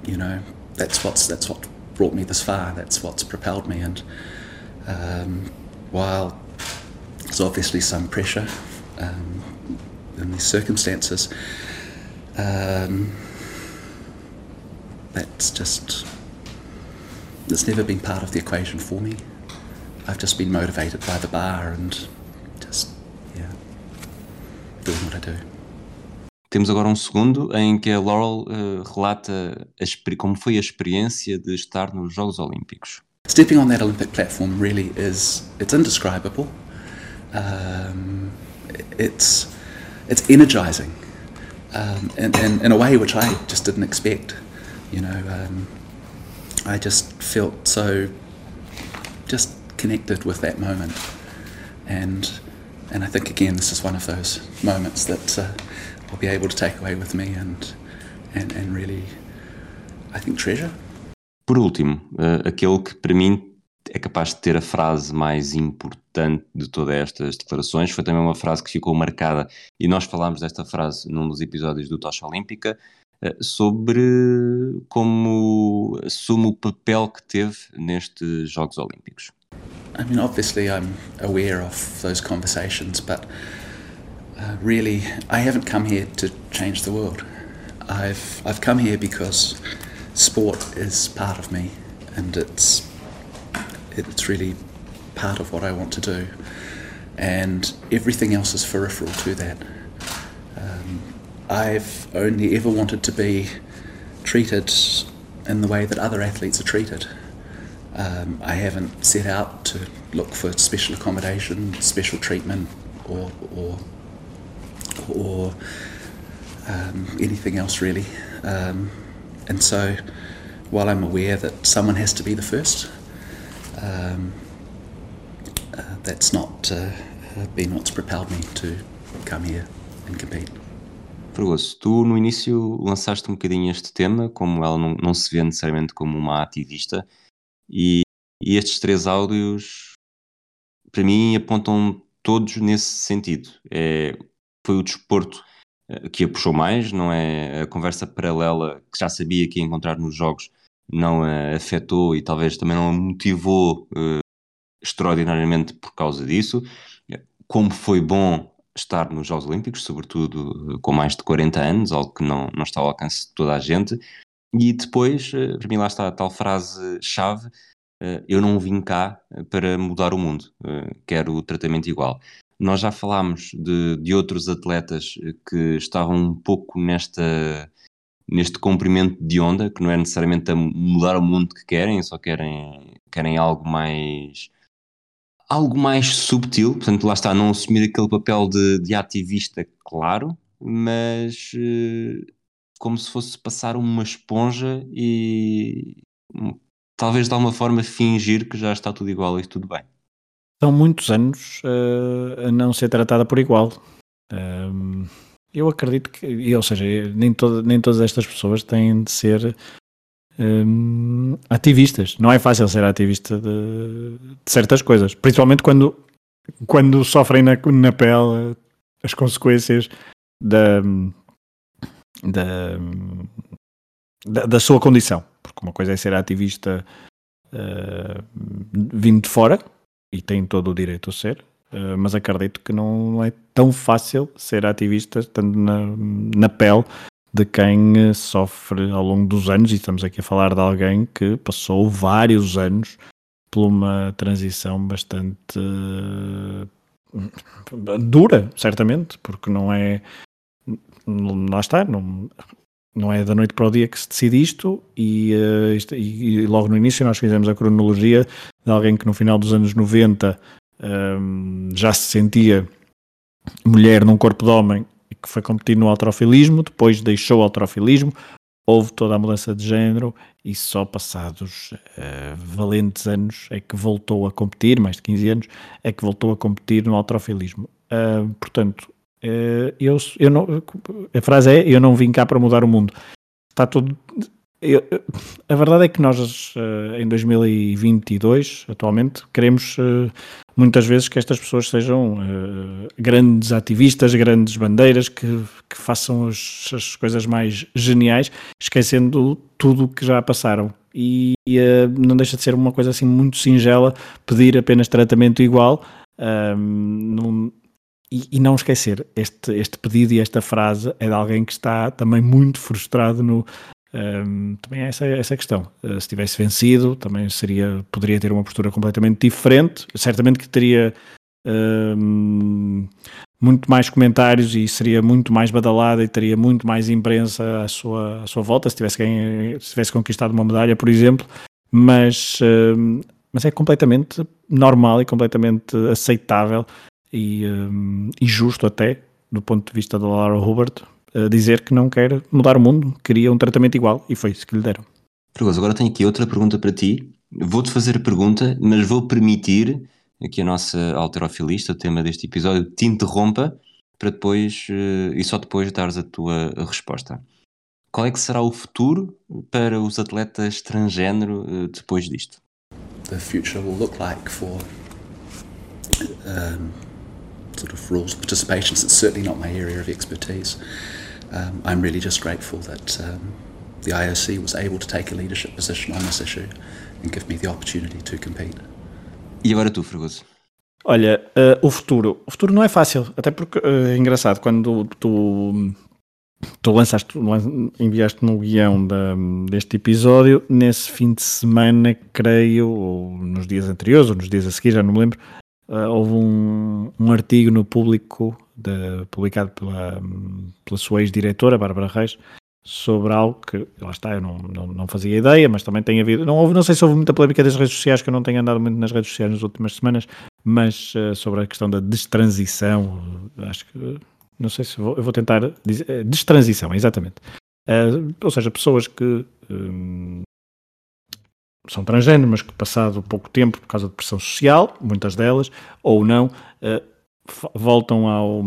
[SPEAKER 4] you know, that's what's that's what brought me this far. That's what's propelled me. And um, while there's obviously some pressure um, in these circumstances, um, that's just it's never been part of the equation for me. I've just been motivated by the bar and just yeah doing what I do.
[SPEAKER 1] Temos agora um segundo em que a Laurel uh, relata a, como foi a experiência de estar nos Jogos Olímpicos.
[SPEAKER 4] Stepping on that Olympic platform really is it's indescribable. Um, it's it's energizing um, in, in, in, a way which I just didn't expect. You know, um, I just felt so just connected with that moment, and and I think again this is one of those moments that. Uh, I'll be able to take away with me and, and, and really, I think, treasure.
[SPEAKER 1] Por último, uh, aquele que para mim é capaz de ter a frase mais importante de todas estas declarações foi também uma frase que ficou marcada e nós falámos desta frase num dos episódios do Tocha Olímpica uh, sobre como assume o papel que teve nestes Jogos Olímpicos.
[SPEAKER 4] I mean, obviously I'm aware of those conversations, but Uh, really, I haven't come here to change the world. I've I've come here because sport is part of me, and it's it's really part of what I want to do, and everything else is peripheral to that. Um, I've only ever wanted to be treated in the way that other athletes are treated. Um, I haven't set out to look for special accommodation, special treatment, or, or or um, anything else really. Um, and so, while I'm aware that someone has to be the first, um, uh, that's not uh, been what's propelled me to come here and compete.
[SPEAKER 1] Fragoso, tu no início lançaste um bocadinho este tema, como ela não, não se vê necessariamente como uma ativista, e, e estes três áudios para mim apontam todos nesse sentido. É, foi o desporto uh, que a puxou mais, não é a conversa paralela que já sabia que ia encontrar nos jogos não a afetou e talvez também não a motivou uh, extraordinariamente por causa disso. Como foi bom estar nos Jogos Olímpicos, sobretudo com mais de 40 anos, algo que não, não está ao alcance de toda a gente. E depois, para mim lá está a tal frase-chave, eh, eu não vim cá eh, para mudar o mundo, eh, quero o tratamento igual. Nós já falámos de, de outros atletas que estavam um pouco nesta, neste comprimento de onda, que não é necessariamente a mudar o mundo que querem, só querem, querem algo mais algo mais subtil, portanto lá está, não assumir aquele papel de, de ativista, claro, mas como se fosse passar uma esponja e talvez de alguma forma fingir que já está tudo igual e tudo bem.
[SPEAKER 3] São muitos anos uh, a não ser tratada por igual. Um, eu acredito que, ou seja, nem, toda, nem todas estas pessoas têm de ser um, ativistas. Não é fácil ser ativista de, de, certas coisas, principalmente quando, quando sofrem na, na pele as consequências da, da, da, da sua condição porque uma coisa é ser ativista uh, vindo de fora, e tem todo o direito a ser, uh, mas acredito que não, é tão fácil ser ativista estando na, na pele de quem eh, sofre ao longo dos anos, e estamos aqui a falar de alguém que passou vários anos por uma transição bastante uh, dura, certamente, porque não é. Lá está, não, não é da noite para o dia que se decide isto e, e, e, logo no início nós fizemos a cronologia de alguém que no final dos anos 90 um, já se sentia mulher num corpo de homem e que foi competir no altrofilismo, depois deixou o altrofilismo, houve toda a mudança de género e só passados uh, valentes anos é que voltou a competir, mais de 15 anos, é que voltou a competir no altrofilismo. Uh, portanto, eh, eu, eu não, a frase é: Eu não vim cá para mudar o mundo. Está tudo. A verdade é que nós, eh, em 2022, atualmente, queremos eh, muitas vezes que estas pessoas sejam grandes ativistas, grandes bandeiras, que, que façam as, as coisas mais geniais, esquecendo tudo o que já passaram. E, e não deixa de ser uma coisa assim muito singela pedir apenas tratamento igual. Um, e, e, não esquecer, este, este pedido e esta frase é de alguém que está também muito frustrado no. Um, também é essa, essa questão. Uh, se tivesse vencido, também seria, poderia ter uma postura completamente diferente. Certamente que teria um, muito mais comentários e seria muito mais badalada e teria muito mais imprensa à sua, à sua volta se tivesse, se tivesse conquistado uma medalha, por exemplo. Mas, um, mas é completamente normal e completamente aceitável e, e justo até, do ponto de vista da Laura Hubert, uh, dizer que não quer mudar o mundo, queria um tratamento igual e foi isso que lhe deram.
[SPEAKER 1] Perigoso, agora tenho aqui outra pergunta para ti. Vou-te fazer a pergunta, mas vou permitir que a nossa alterofilista, o tema deste episódio, te interrompa para depois, uh, e só depois dares a tua resposta. Qual é que será o futuro para os atletas transgênero uh, depois disto?
[SPEAKER 4] The future will look like for um, sort of rules of participation. It's certainly not my area of expertise. Um, I'm really just grateful that um, the IOC was able to take a leadership position on this issue and give me the opportunity to compete.
[SPEAKER 1] E agora tu, Fregoso?
[SPEAKER 3] Olha, uh, o futuro. O futuro não é fácil, até porque uh, é engraçado, quando tu, tu lançaste, enviaste no guião da, deste episódio, nesse fim de semana, creio, ou nos dias anteriores, ou nos dias a seguir, já não me lembro, uh, houve um, um, artigo no público de, publicado pela, pela sua ex-diretora, Bárbara Reis, sobre algo que, lá está, eu não, não, não, fazia ideia, mas também tem havido, não, houve, não sei se houve muita polémica das redes sociais, que eu não tenho andado muito nas redes sociais nas últimas semanas, mas uh, sobre a questão da destransição, acho que, não sei se vou, eu vou tentar dizer, eh, destransição, exatamente. Uh, ou seja, pessoas que um, são transgênero, mas que passado pouco tempo, por causa de pressão social, muitas delas, ou não, uh, voltam ao,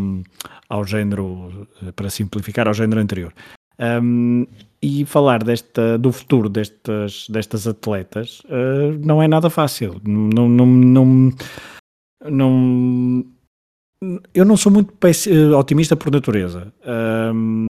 [SPEAKER 3] ao género, eh, para simplificar, ao género anterior. Um, e falar desta, do futuro destas, destas atletas uh, não é nada fácil. Não, não, não, não, eu não sou muito otimista por natureza. Um,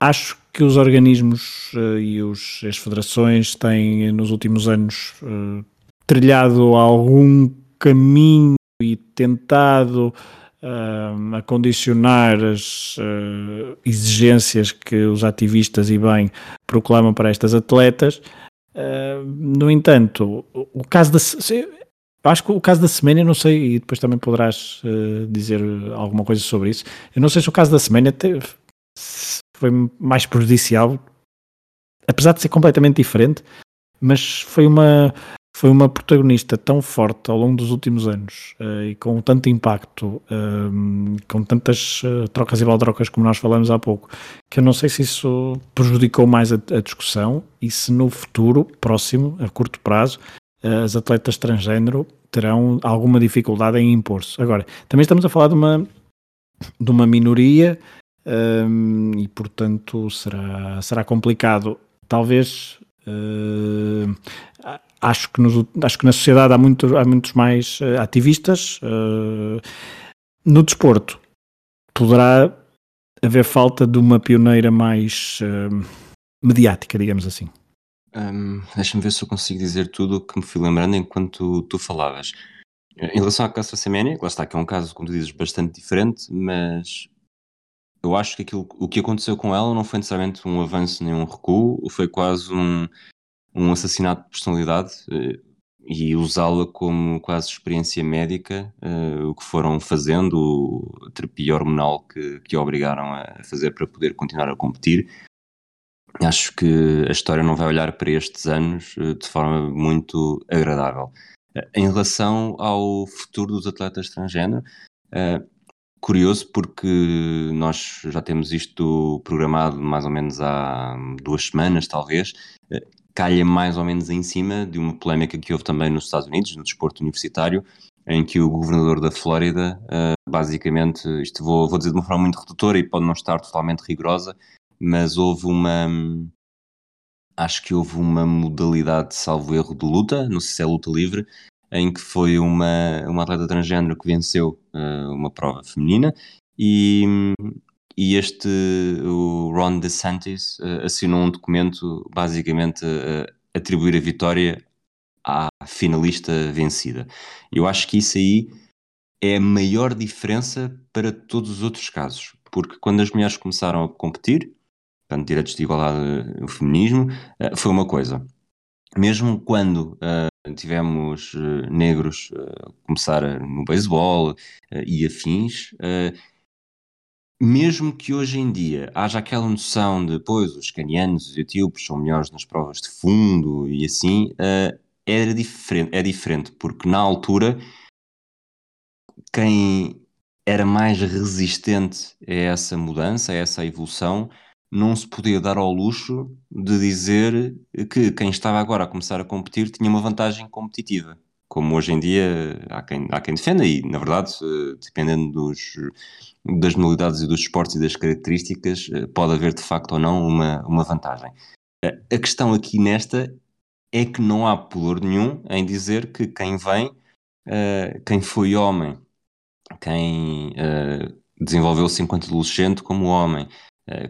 [SPEAKER 3] acho que os organismos uh, e os, as federações têm, nos últimos anos, uh, trilhado algum caminho e tentado uh, a condicionar as uh, exigências que os ativistas e bem proclamam para estas atletas. No entanto, o, caso da acho que o caso da Semana, não sei, e depois também poderás dizer alguma coisa sobre isso. Eu não sei se o caso da Semana foi mais prejudicial, apesar de ser completamente diferente, mas foi uma foi uma protagonista tão forte ao longo dos últimos anos uh, e com tanto impacto, uh, com tantas uh, trocas e baldrocas como nós falamos há pouco, que eu não sei se isso prejudicou mais a, a discussão e se no futuro próximo, a curto prazo, as atletas transgênero terão alguma dificuldade em impor-se. Agora, também estamos a falar de uma, de uma minoria um, e, portanto, será, será complicado. Talvez Uh, acho que, nos, acho que na sociedade há, muito, há muitos mais uh, ativistas. Uh, no desporto, poderá haver falta de uma pioneira mais mediática, digamos assim.
[SPEAKER 1] Um, Deixa-me ver se eu consigo dizer tudo o que me fui lembrando enquanto tu falavas. Em relação à Cássia Semenya, lá está, que é um caso, como tu dizes, bastante diferente, mas eu acho que aquilo, o que aconteceu com ela não foi necessariamente um avanço nem um recuo, foi quase um, um assassinato de personalidade uh, e usá-la como quase experiência médica, uh, o que foram fazendo, a terapia hormonal que, que a obrigaram a fazer para poder continuar a competir. Acho que a história não vai olhar para estes anos uh, de forma muito agradável. Em relação ao futuro dos atletas transgênero, curioso porque nós já temos isto programado mais ou menos há duas semanas, talvez, calha mais ou menos em cima de uma polémica que houve também nos Estados Unidos, no desporto universitário, em que o governador da Flórida, uh, basicamente, isto vou, vou dizer de uma forma muito redutora e pode não estar totalmente rigorosa, mas houve uma. Acho que houve uma modalidade, salvo erro, de luta, não sei se é luta livre, em que foi uma, uma atleta transgênero que venceu uh, uma prova feminina e, e este, o Ron DeSantis, uh, assinou um documento basicamente uh, atribuir a vitória à finalista vencida. Eu acho que isso aí é a maior diferença para todos os outros casos, porque quando as mulheres começaram a competir, portanto, direitos de igualdade, o feminismo, foi uma coisa. Mesmo quando tivemos negros começar no beisebol e afins, mesmo que hoje em dia haja aquela noção de, pois, os canianos e os etíopes são melhores nas provas de fundo e assim, uh, era diferente, é diferente, porque na altura quem era mais resistente a essa mudança, a essa evolução, não se podia dar ao luxo de dizer que quem estava agora a começar a competir tinha uma vantagem competitiva como hoje em dia há quem, há quem defenda, e na verdade, eh, dependendo dos, das modalidades e dos esportes e das características, eh, pode haver de facto ou não uma, uma vantagem. Eh, a questão aqui nesta é que não há pudor nenhum em dizer que quem vem, quem foi homem, quem desenvolveu-se enquanto adolescente como homem,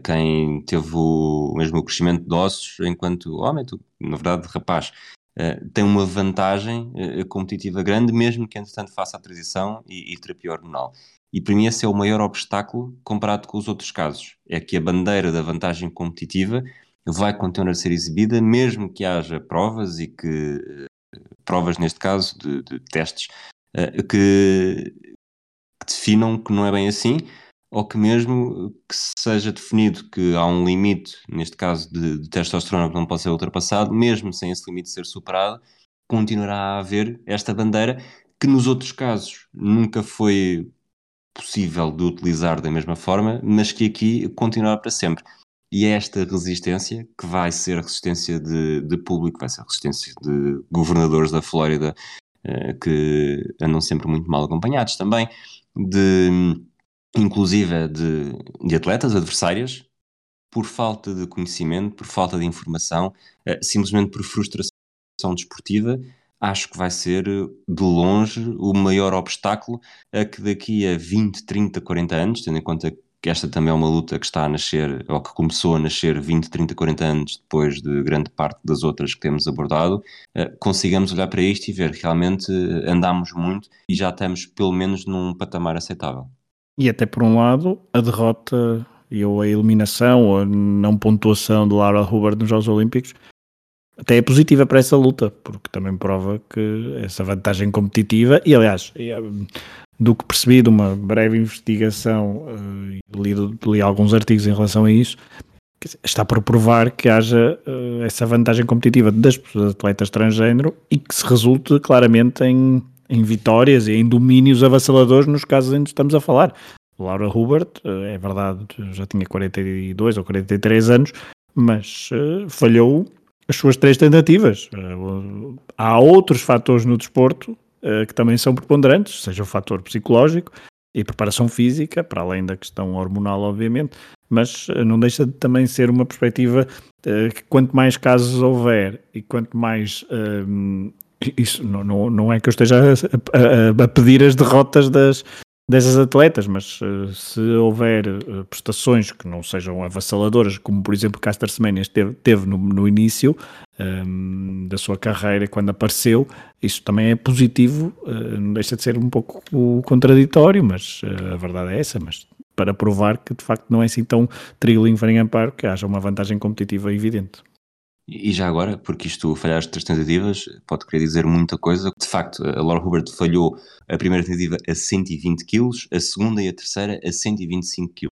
[SPEAKER 1] quem teve o mesmo crescimento de ossos enquanto homem, na verdade, rapaz, uh, tem uma vantagem uh, competitiva grande, mesmo que entretanto faça a transição e, e terapia hormonal. E para mim esse é o maior obstáculo comparado com os outros casos. É que a bandeira da vantagem competitiva vai continuar a ser exibida, mesmo que haja provas e que provas neste caso de, de testes que, que definam que não é bem assim, ou que mesmo que seja definido que há um limite, neste caso de, de testosterona que não pode ser ultrapassado, mesmo sem esse limite ser superado, continuará a haver esta bandeira que nos outros casos nunca foi possível de utilizar da mesma forma, mas que aqui continuará para sempre. E é esta resistência que vai ser resistência de, de público, vai ser resistência de governadores da Flórida, eh, que andam sempre muito mal acompanhados também, de inclusive de, de atletas adversárias, por falta de conhecimento, por falta de informação, uh, simplesmente por frustração desportiva, acho que vai ser de longe o maior obstáculo a que daqui a 20, 30, 40 anos, tendo em conta que esta também é uma luta que está a nascer, ou que começou a nascer 20, 30, 40 anos depois de grande parte das outras que temos abordado, eh, consigamos olhar para isto e ver realmente andamos muito e já estamos pelo menos num patamar aceitável.
[SPEAKER 3] E até por um lado, a derrota ou a eliminação ou a não pontuação de Laura Hubbard nos Jogos Olímpicos até é positiva para essa luta, porque também prova que essa vantagem competitiva, e aliás, é, do que percebi de uma breve investigação uh, e li, li, alguns artigos em relação a isso, está por provar que haja uh, essa vantagem competitiva das atletas transgênero e que se resulte claramente em, em vitórias e em domínios avassaladores nos casos em que estamos a falar. Laura Hubert, uh, é verdade, já tinha 42 ou 43 anos, mas falhou as suas três tentativas. há outros fatores no desporto eh, que também são preponderantes, seja o fator psicológico e preparação física, para além da questão hormonal, obviamente, mas eh, não deixa de também ser uma perspectiva uh, que quanto mais casos houver e quanto mais. Isso não, não, não é que eu esteja a, a, a pedir as derrotas das, dessas atletas, mas uh, se houver uh, prestações que não sejam avassaladoras, como por exemplo Caster Semenya teve, teve no, no início um, ehm, da sua carreira quando apareceu, isso também é positivo, não deixa de ser um pouco contraditório, mas a verdade é essa, mas para provar que de facto não é assim tão trilinho farinha amparo que haja uma vantagem competitiva evidente.
[SPEAKER 1] E já agora, porque isto falhar as três tentativas pode querer dizer muita coisa. De facto, a Laura Hubert falhou a primeira tentativa a 120 kg, a segunda e a terceira a 125 kg.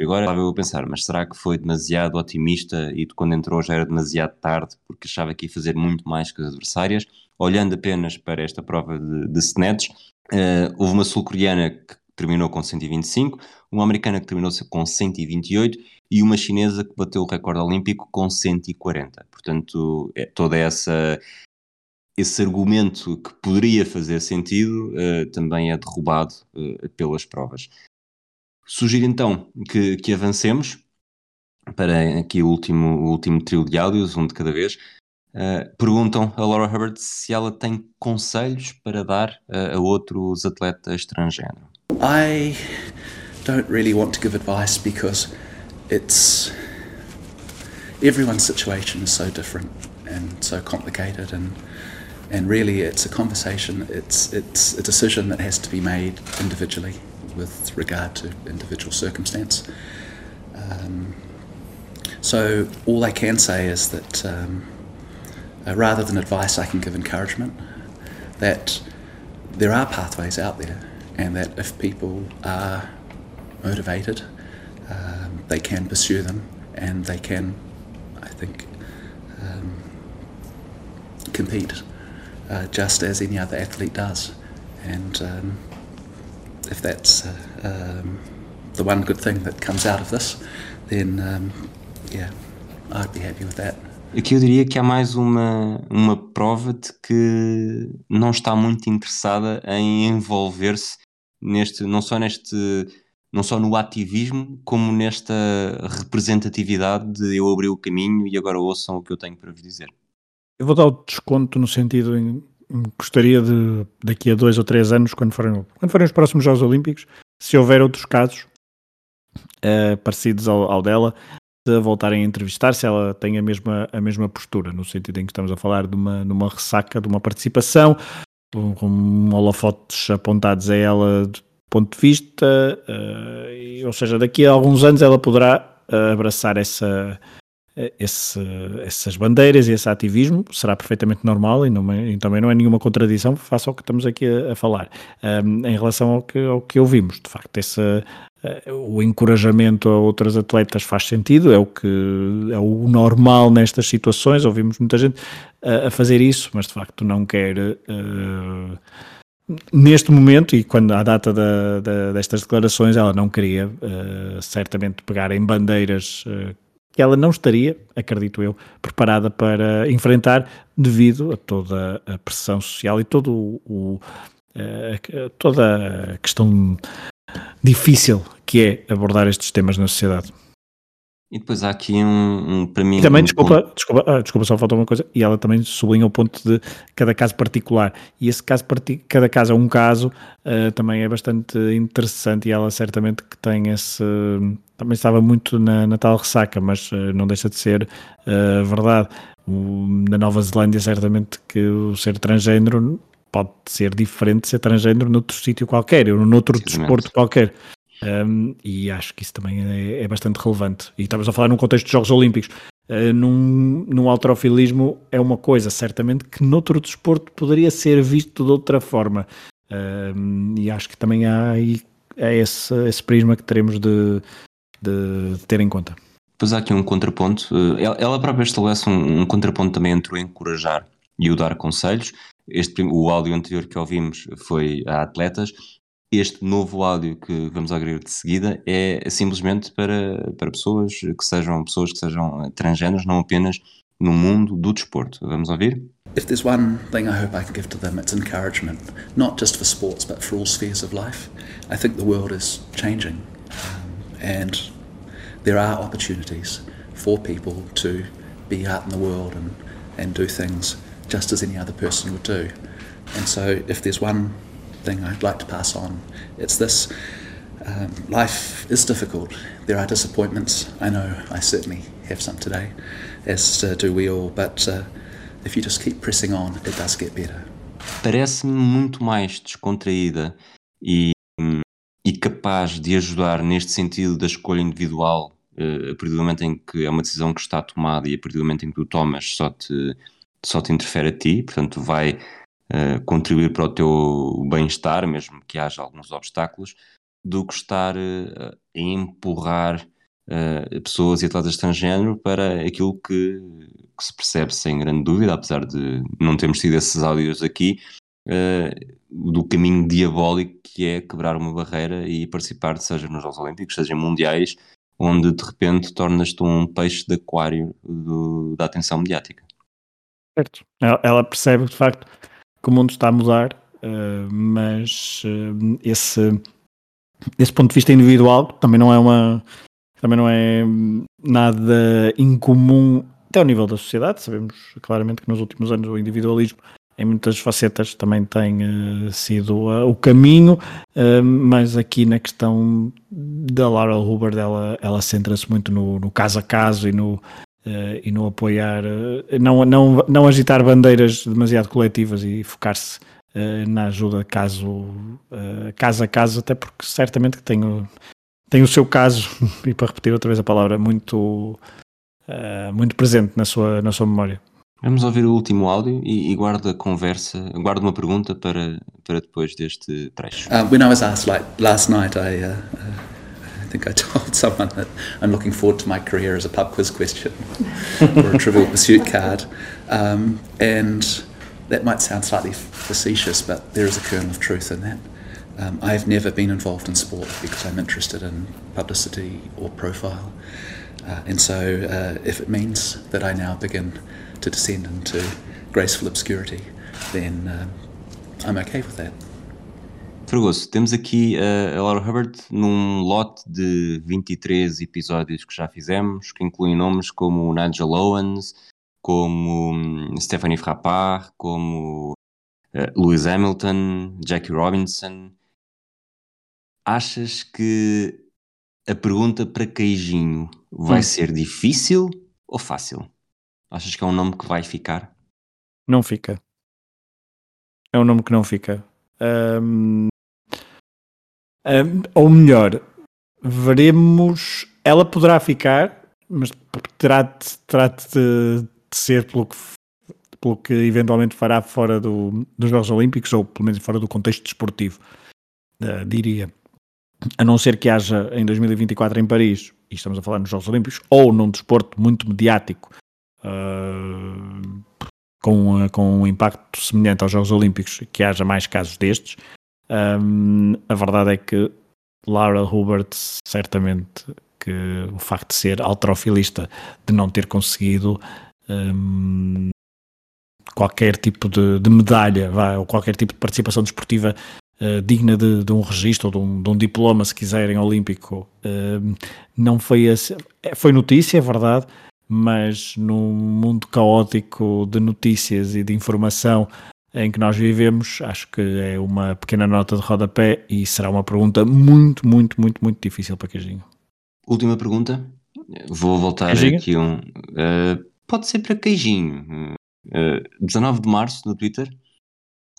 [SPEAKER 1] Agora estava eu a pensar, mas será que foi demasiado otimista e quando entrou já era demasiado tarde porque achava que ia fazer muito mais que as adversárias? Olhando apenas para esta prova de, de snatch, uh, houve uma sul-coreana que terminou com 125, uma americana que terminou com 128 e uma chinesa que bateu o recorde olímpico com 140. Portanto, é toda essa esse argumento que poderia fazer sentido uh, também é derrubado uh, pelas provas. Sugiro então que, que, avancemos para aqui o último, o último trio de áudios, um de cada vez. Uh, perguntam a Laura Hubbard se ela tem conselhos para dar a outros atletas transgênero.
[SPEAKER 4] I don't really want to give advice because it's everyone's situation is so different and so complicated and and really it's a conversation it's it's a decision that has to be made individually with regard to individual circumstance. Um, so all I can say is that um, uh, rather than advice I can give encouragement that there are pathways out there and that if people are motivated they can pursue them and they can, I think, um, compete uh, just as any other athlete does. And um, if that's uh, um, the one good thing that comes out of this, then yeah, I'd be happy with that.
[SPEAKER 1] Aqui eu diria que há mais uma, uma prova de que não está muito interessada em envolver-se neste, não só neste não só no ativismo, como nesta representatividade de eu abrir o caminho e agora ouçam o que eu tenho para vos dizer.
[SPEAKER 3] Eu vou dar o desconto no sentido em gostaria de daqui a dois ou três anos, quando forem, quando forem os próximos Jogos Olímpicos, se houver outros casos uh, parecidos ao, ao, dela, de voltarem a entrevistar se ela tem a mesma, a mesma postura, no sentido em que estamos a falar de uma, numa ressaca, de uma participação, com, com holofotes apontados a ela ponto de vista, uh, ou seja, daqui a alguns anos ela poderá uh, abraçar essa, esse, essas bandeiras e esse ativismo, será perfeitamente normal e, não é, e, também não é nenhuma contradição face ao que estamos aqui a, a falar. Um, em relação ao que, ao que ouvimos, de facto, esse, uh, o encorajamento a outras atletas faz sentido, é o que é o normal nestas situações, ouvimos muita gente a fazer isso, mas de facto não quer neste momento, e quando à data da, da, destas declarações, ela não queria uh, certamente pegar em bandeiras uh, que ela não estaria, acredito eu, preparada para enfrentar devido a toda a pressão social e todo o, uh, toda a questão difícil que é abordar estes temas na sociedade.
[SPEAKER 1] E depois há aqui um, um para mim.
[SPEAKER 3] E também,
[SPEAKER 1] um
[SPEAKER 3] desculpa,
[SPEAKER 1] ponto-
[SPEAKER 3] desculpa, ah, desculpa, só faltou uma coisa, e ela também sublinha o ponto de cada caso particular. E esse caso, cada caso é um caso, ah, também é bastante interessante, e ela certamente que tem esse. Também estava muito na, na tal ressaca, mas ah, não deixa de ser ah, verdade. O- na Nova Zelândia, certamente que o ser transgênero pode ser diferente de ser transgênero noutro sítio qualquer, ou noutro desporto qualquer. Um, e acho que isso também é, é bastante relevante. E estamos a falar num contexto de Jogos Olímpicos. Uh, num, alterofilismo é uma coisa, certamente, que noutro desporto poderia ser visto de outra forma. E acho que também há aí é esse, esse prisma que teremos de, de ter em conta.
[SPEAKER 1] Depois há aqui um contraponto. eh, Ela, própria estabelece um, um contraponto também entre o encorajar e o dar conselhos. Este, o áudio anterior que ouvimos foi a atletas. Este novo áudio que vamos ouvir de seguida é simplesmente para, para pessoas que sejam pessoas que sejam eh, transgêneros, não apenas no mundo do desporto. Vamos ouvir?
[SPEAKER 4] If there's one thing I hope I can give to them, it's encouragement, not just for sports, but for all spheres of life. I think the world is changing, and there are opportunities for people to be out in the world and, and do things just as any other person would do. And so, if there's one thing I'd like to pass on, it's this. Um, life is difficult. There are disappointments. I know I certainly have some today, as uh, do we all. But uh, if you just keep pressing on, it does get better.
[SPEAKER 1] parece-me muito mais descontraída e, e capaz de ajudar neste sentido da escolha individual, eh, a partir do momento em que é uma decisão que está tomada e a partir do momento em que tu tomas só te, só te interfere a ti, portanto vai eh, contribuir para o teu bem-estar, mesmo que haja alguns obstáculos, do que estar eh, a empurrar eh, pessoas e atletas transgênero para aquilo que, que se percebe sem grande dúvida, apesar de não termos tido esses áudios aqui, do caminho diabólico que é quebrar uma barreira e participar, seja nos Jogos Olímpicos, seja em mundiais, onde de repente tornas-te um peixe de aquário do- da atenção mediática.
[SPEAKER 3] Certo. Ela percebe de facto que o mundo está a mudar, eh, mas eh, esse, esse ponto de vista individual também não é uma também não é nada incomum até ao nível da sociedade. Sabemos claramente que nos últimos anos o individualismo em muitas facetas também tem eh, sido eh, o caminho, eh, mas aqui na questão da Laura Hubbard ela, ela centra-se muito no, no caso a caso e no, eh, e no apoiar, eh, não, não, não agitar bandeiras demasiado coletivas e focar-se eh, na ajuda caso, caso a caso, até porque certamente que tem o, tem o seu caso, e para repetir outra vez a palavra, muito, muito presente na sua, na sua memória.
[SPEAKER 1] Vamos ouvir o último áudio e, e guardo a conversa, guardo uma pergunta para, para depois deste trecho.
[SPEAKER 4] Uh, when I was asked, like last night, I, uh, uh, I think I told someone that I'm looking forward to my career as a pub quiz question or a Trivial Pursuit card, um, and that might sound slightly facetious, but there is a kernel of truth in that. Um, I've never been involved in sport because I'm interested in publicity or profile, uh, and so uh, if it means that I now begin to descend into graceful obscurity, then um, I'm okay with that.
[SPEAKER 1] Fragoso, temos aqui uh, a Laura Hubbard num lote de 23 episódios que já fizemos, que incluem nomes como Nigel Owens, como hum, Stephanie Frappard, como uh, Lewis Hamilton, Jackie Robinson. Achas que a pergunta para Queijinho vai
[SPEAKER 3] Hum.
[SPEAKER 1] ser difícil ou fácil? Achas que é um nome que vai ficar?
[SPEAKER 3] Não fica. É um nome que não fica. Ahm, ou melhor, veremos. Ela poderá ficar, mas terá de, terá de, de ser pelo que, pelo que eventualmente fará fora do, dos Jogos Olímpicos, ou pelo menos fora do contexto desportivo, ah, diria. A não ser que haja em 2024 em Paris, e estamos a falar nos Jogos Olímpicos, ou num desporto muito mediático. ah, com, eh, com um impacto semelhante aos Jogos Olímpicos, que haja mais casos destes. Hum, a verdade é que Laura Hubert, certamente que o facto de ser alterofilista, de não ter conseguido hum, qualquer tipo de, de medalha, ou qualquer tipo de participação desportiva uh, digna de, de, um registro ou de um, de um, diploma, se quiserem, olímpico. Uh, não foi assim, foi notícia, é verdade, mas num mundo caótico de notícias e de informação em que nós vivemos, acho que é uma pequena nota de rodapé e será uma pergunta muito, muito, muito, muito difícil para Queijinho.
[SPEAKER 1] Última pergunta. Vou voltar Queijinho? aqui um. Uh, pode ser para Queijinho. Uh, 19 de março, no Twitter,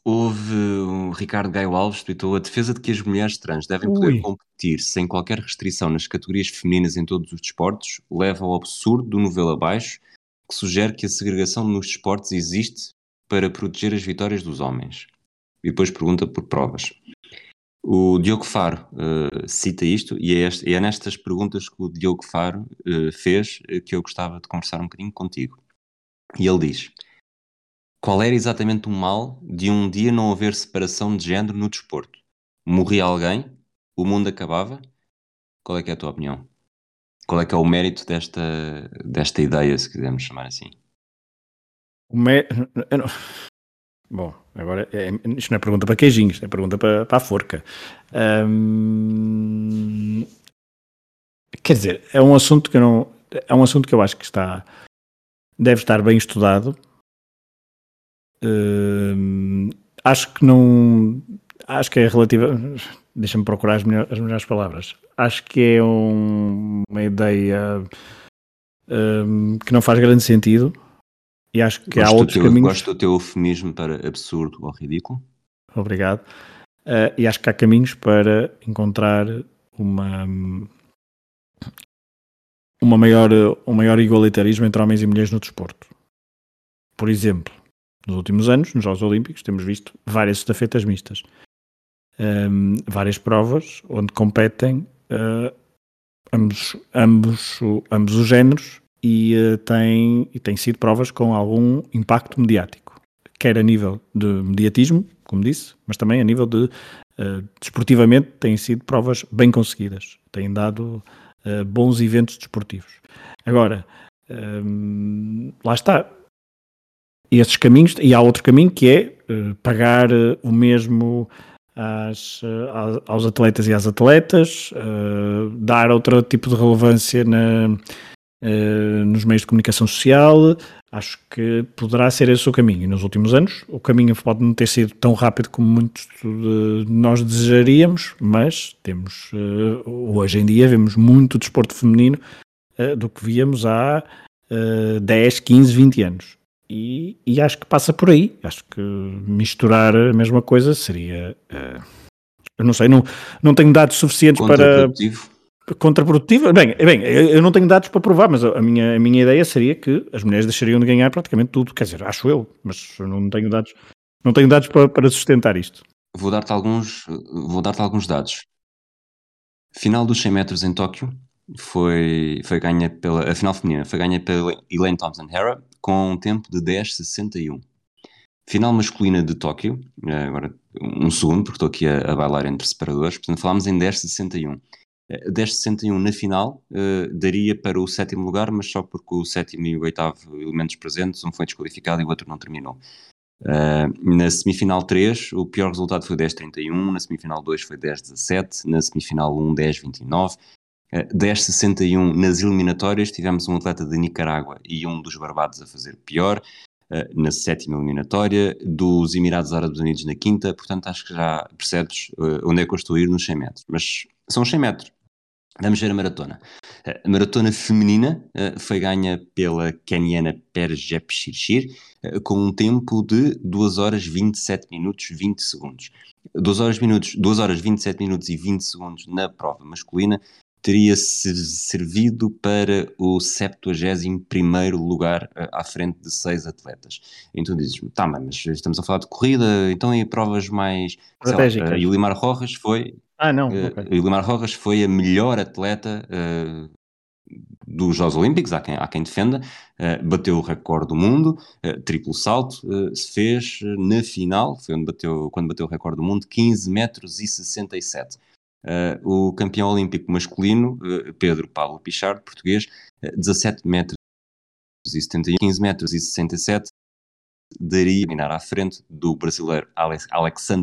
[SPEAKER 1] houve o Ricardo Gaio Alves tweetou a defesa de que as mulheres trans devem poder Ui. competir sem qualquer restrição nas categorias femininas em todos os desportos leva ao absurdo do novelo abaixo que sugere que a segregação nos desportos existe para proteger as vitórias dos homens. E depois pergunta por provas. O Diogo Faro uh, cita isto e é, este, é, nestas perguntas que o Diogo Faro uh, fez uh, que eu gostava de conversar um bocadinho contigo. E ele diz: Qual era exatamente o mal de um dia não haver separação de género no desporto? Morria alguém? O mundo acabava? Qual é que é a tua opinião? Qual é que é o mérito desta, desta ideia, se quisermos chamar assim?
[SPEAKER 3] Me... Bom, agora é, isto não é pergunta para queijinhos, é pergunta para, para a forca. Quer dizer, é um assunto que eu não. É um assunto que eu acho que está. Deve estar bem estudado. Acho que não. Acho que é relativa. Deixa-me procurar as, melhores, as melhores palavras. Acho que é um, uma ideia que não faz grande sentido e acho que gosto há outros
[SPEAKER 1] teu,
[SPEAKER 3] caminhos.
[SPEAKER 1] Gosto do teu eufemismo para absurdo ou ridículo.
[SPEAKER 3] Obrigado. Uh, e acho que há caminhos para encontrar uma, uma maior, um maior igualitarismo entre homens e mulheres no desporto. Por exemplo, nos últimos anos, nos Jogos Olímpicos, temos visto várias estafetas mistas. Um, várias provas onde competem uh, ambos, ambos, ambos os géneros e, uh, tem, e tem sido provas com algum impacto mediático, quer a nível de mediatismo, como disse, mas também a nível de uh, desportivamente têm sido provas bem conseguidas, têm dado uh, bons eventos desportivos. Agora, um, lá está. Esses caminhos, e há outro caminho que é uh, pagar o mesmo às, aos atletas e às atletas, dar outro tipo de relevância na, eh, nos meios de comunicação social, acho que poderá ser esse o caminho. E nos últimos anos, o caminho pode não ter sido tão rápido como muitos de nós desejaríamos, mas temos, uh, hoje em dia, vemos muito desporto feminino uh, do que víamos há uh, 10, 15, 20 anos. E, e, acho que passa por aí. Acho que misturar a mesma coisa seria. eu não sei, não, não tenho dados suficientes para contraprodutiva. Bem, bem, eu não tenho dados para provar, mas a minha, a minha ideia seria que as mulheres deixariam de ganhar praticamente tudo. Quer dizer, acho eu, mas eu não tenho dados, não tenho dados para, para sustentar isto.
[SPEAKER 1] Vou dar-te alguns, vou dar-te alguns dados. Final dos 100 metros em Tóquio foi, foi ganha pela, a final feminina foi ganha pela Elaine Thompson Hera com um tempo de 10,61. Final masculina de Tóquio, eh, agora um segundo, porque estou aqui a, a bailar entre separadores, portanto falámos em 10,61. 10,61 na final uh, daria para o sétimo lugar, mas só porque o sétimo e o oitavo elementos presentes, um foi desqualificado e o outro não terminou. Uh, na semifinal 3, o pior resultado foi 10,31, na semifinal 2 foi 10,17, na semifinal 1, 10,29. Uh, 10,61 nas eliminatórias, tivemos um atleta de Nicarágua e um dos Barbados a fazer pior. Na sétima eliminatória, dos Emirados Árabes Unidos na quinta, portanto acho que já percebes onde é que eu estou a ir nos 100 metros. Mas são 100 metros. Vamos ver a maratona. A maratona feminina uh, foi ganha pela keniana Perjep Shirshir uh, com um tempo de 2 horas 27 minutos 20 segundos. 2 horas, minutos, 2 horas 27 minutos e 20 segundos na prova masculina teria servido para o 71 lugar uh, à frente de seis atletas. Então dizes, tá, mas estamos a falar de corrida, então em provas mais...
[SPEAKER 3] Estratégicas.
[SPEAKER 1] Lá, uh, Yulimar Rojas foi
[SPEAKER 3] ah, não.
[SPEAKER 1] Uh, okay. Guilmar Rojas foi a melhor atleta uh, dos Jogos Olímpicos, há quem, há quem defenda, uh, bateu o recorde do mundo, uh, triplo salto, uh, se fez na final, foi onde bateu, quando bateu o recorde do mundo, 15 metros e 67. o campeão olímpico masculino, Pedro Pablo Pichard, português, 17 metros e 71, 15 metros e 67, daria à frente do brasileiro Alex,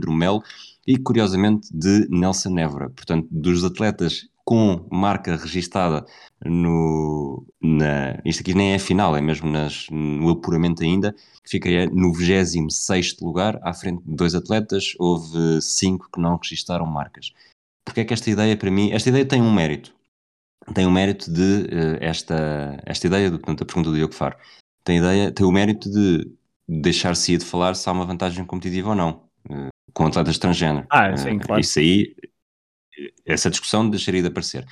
[SPEAKER 1] Melo e, curiosamente, de Nelson Évora. Portanto, dos atletas com marca registada no. Na, isto aqui nem é final, é mesmo nas, no apuramento ainda. Ficaria no 26 lugar, à frente de dois atletas. Houve cinco que não registaram marcas. Porque é que esta ideia, para mim, esta ideia tem um mérito. Tem o um mérito de uh, esta, esta ideia, do, portanto, a pergunta do Diogo Faro, tem, ideia, tem o mérito de deixar-se de falar se há uma vantagem competitiva ou não, uh, com atletas transgênero.
[SPEAKER 3] Ah, sim, claro.
[SPEAKER 1] Isso aí, essa discussão deixaria de aparecer.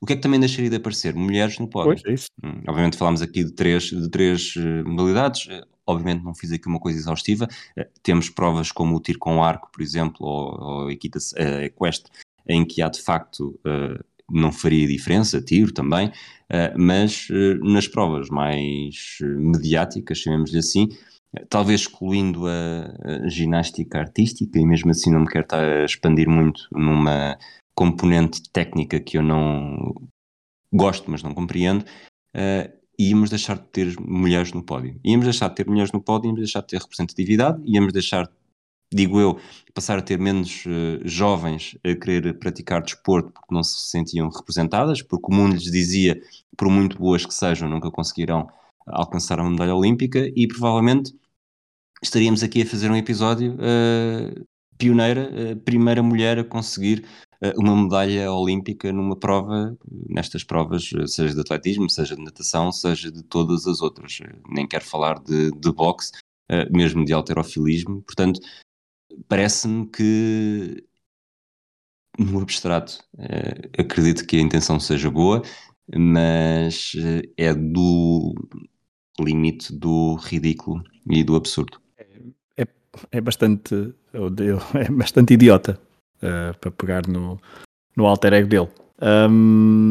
[SPEAKER 1] O que é que também deixaria de aparecer? Mulheres no pódio.
[SPEAKER 3] Pois, é isso.
[SPEAKER 1] Hum, obviamente falámos aqui de três, de três uh, modalidades, uh, obviamente não fiz aqui uma coisa exaustiva, uh, temos provas como o tiro com arco, por exemplo, ou, ou equita, equestre, em que há de facto não faria diferença, tiro também, mas nas provas mais mediáticas, chamemos-lhe assim, talvez excluindo a, a, ginástica artística, e mesmo assim não me quero estar a expandir muito numa componente técnica que eu não gosto, mas não compreendo, uh, íamos deixar de ter mulheres no pódio. Íamos deixar de ter mulheres no pódio, íamos deixar de ter representatividade, íamos deixar, digo eu, passar a ter menos uh, jovens a querer praticar desporto porque não se sentiam representadas, porque o mundo lhes dizia, por muito boas que sejam, nunca conseguirão alcançar uma medalha olímpica e provavelmente estaríamos aqui a fazer um episódio uh, pioneira, a primeira mulher a conseguir uh, uma medalha olímpica numa prova, nestas provas, seja de atletismo, seja de natação, seja de todas as outras. Nem quero falar de, de boxe, uh, mesmo de alterofilismo. Portanto, parece-me que no abstrato acredito que a intenção seja boa, mas é do limite do ridículo e do absurdo.
[SPEAKER 3] É bastante, é bastante idiota uh, para pegar no, no alter ego dele. Um,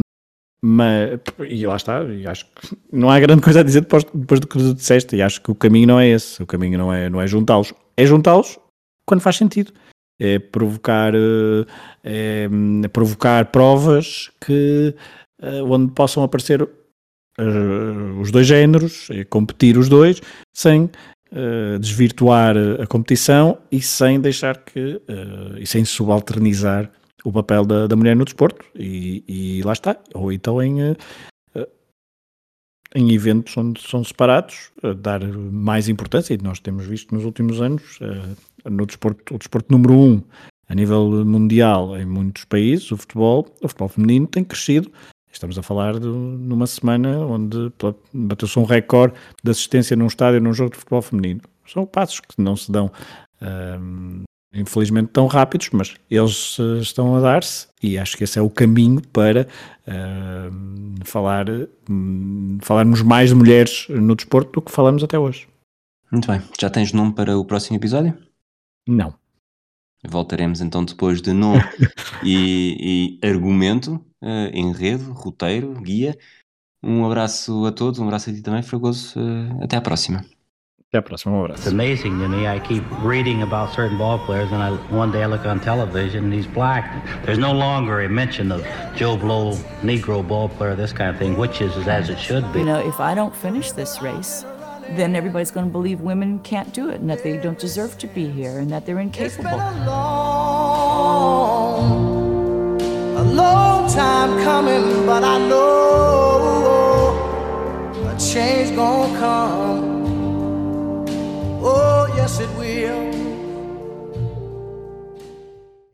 [SPEAKER 3] mas, e lá está, e acho que não há grande coisa a dizer depois, depois do que tu disseste, e acho que o caminho não é esse, o caminho não é, não é juntá-los, é juntá-los quando faz sentido, é provocar, é, é provocar provas que, eh, onde possam aparecer uh, os dois géneros, competir os dois, sem uh, desvirtuar a competição e sem deixar que, e sem subalternizar o papel da, da mulher no desporto. E, e, lá está. Ou então em, em eventos onde são separados, dar mais importância, e nós temos visto nos últimos anos, no desporto, o desporto número um a nível mundial em muitos países, o futebol, o futebol feminino tem crescido Estamos a falar de numa semana onde bateu-se um recorde de assistência num estádio num jogo de futebol feminino. São passos que não se dão, infelizmente, tão rápidos, mas eles uh, estão a dar-se e acho que esse é o caminho para falar, um, falarmos mais de mulheres no desporto do que falamos até hoje.
[SPEAKER 1] Muito bem. Já tens nome para o próximo episódio?
[SPEAKER 3] Não.
[SPEAKER 1] Voltaremos então depois de nome e, e argumento uh, enredo, roteiro, guia. Um abraço a todos, um abraço a ti também, Fragoso. Uh, até à próxima.
[SPEAKER 3] Até à próxima, um abraço.
[SPEAKER 6] It's amazing to me. I keep reading about certain ball players, and I, one day I look on television and he's black. There's no longer a mention of Joe Blow, Negro ball player, this kind of thing, which is as it should be.
[SPEAKER 7] You know, if I don't finish this race, then everybody's going to believe women can't do it and that they don't deserve to be here and that they're incapable.
[SPEAKER 2] A long time coming, but I know a change gonna come. Oh, yes, it will.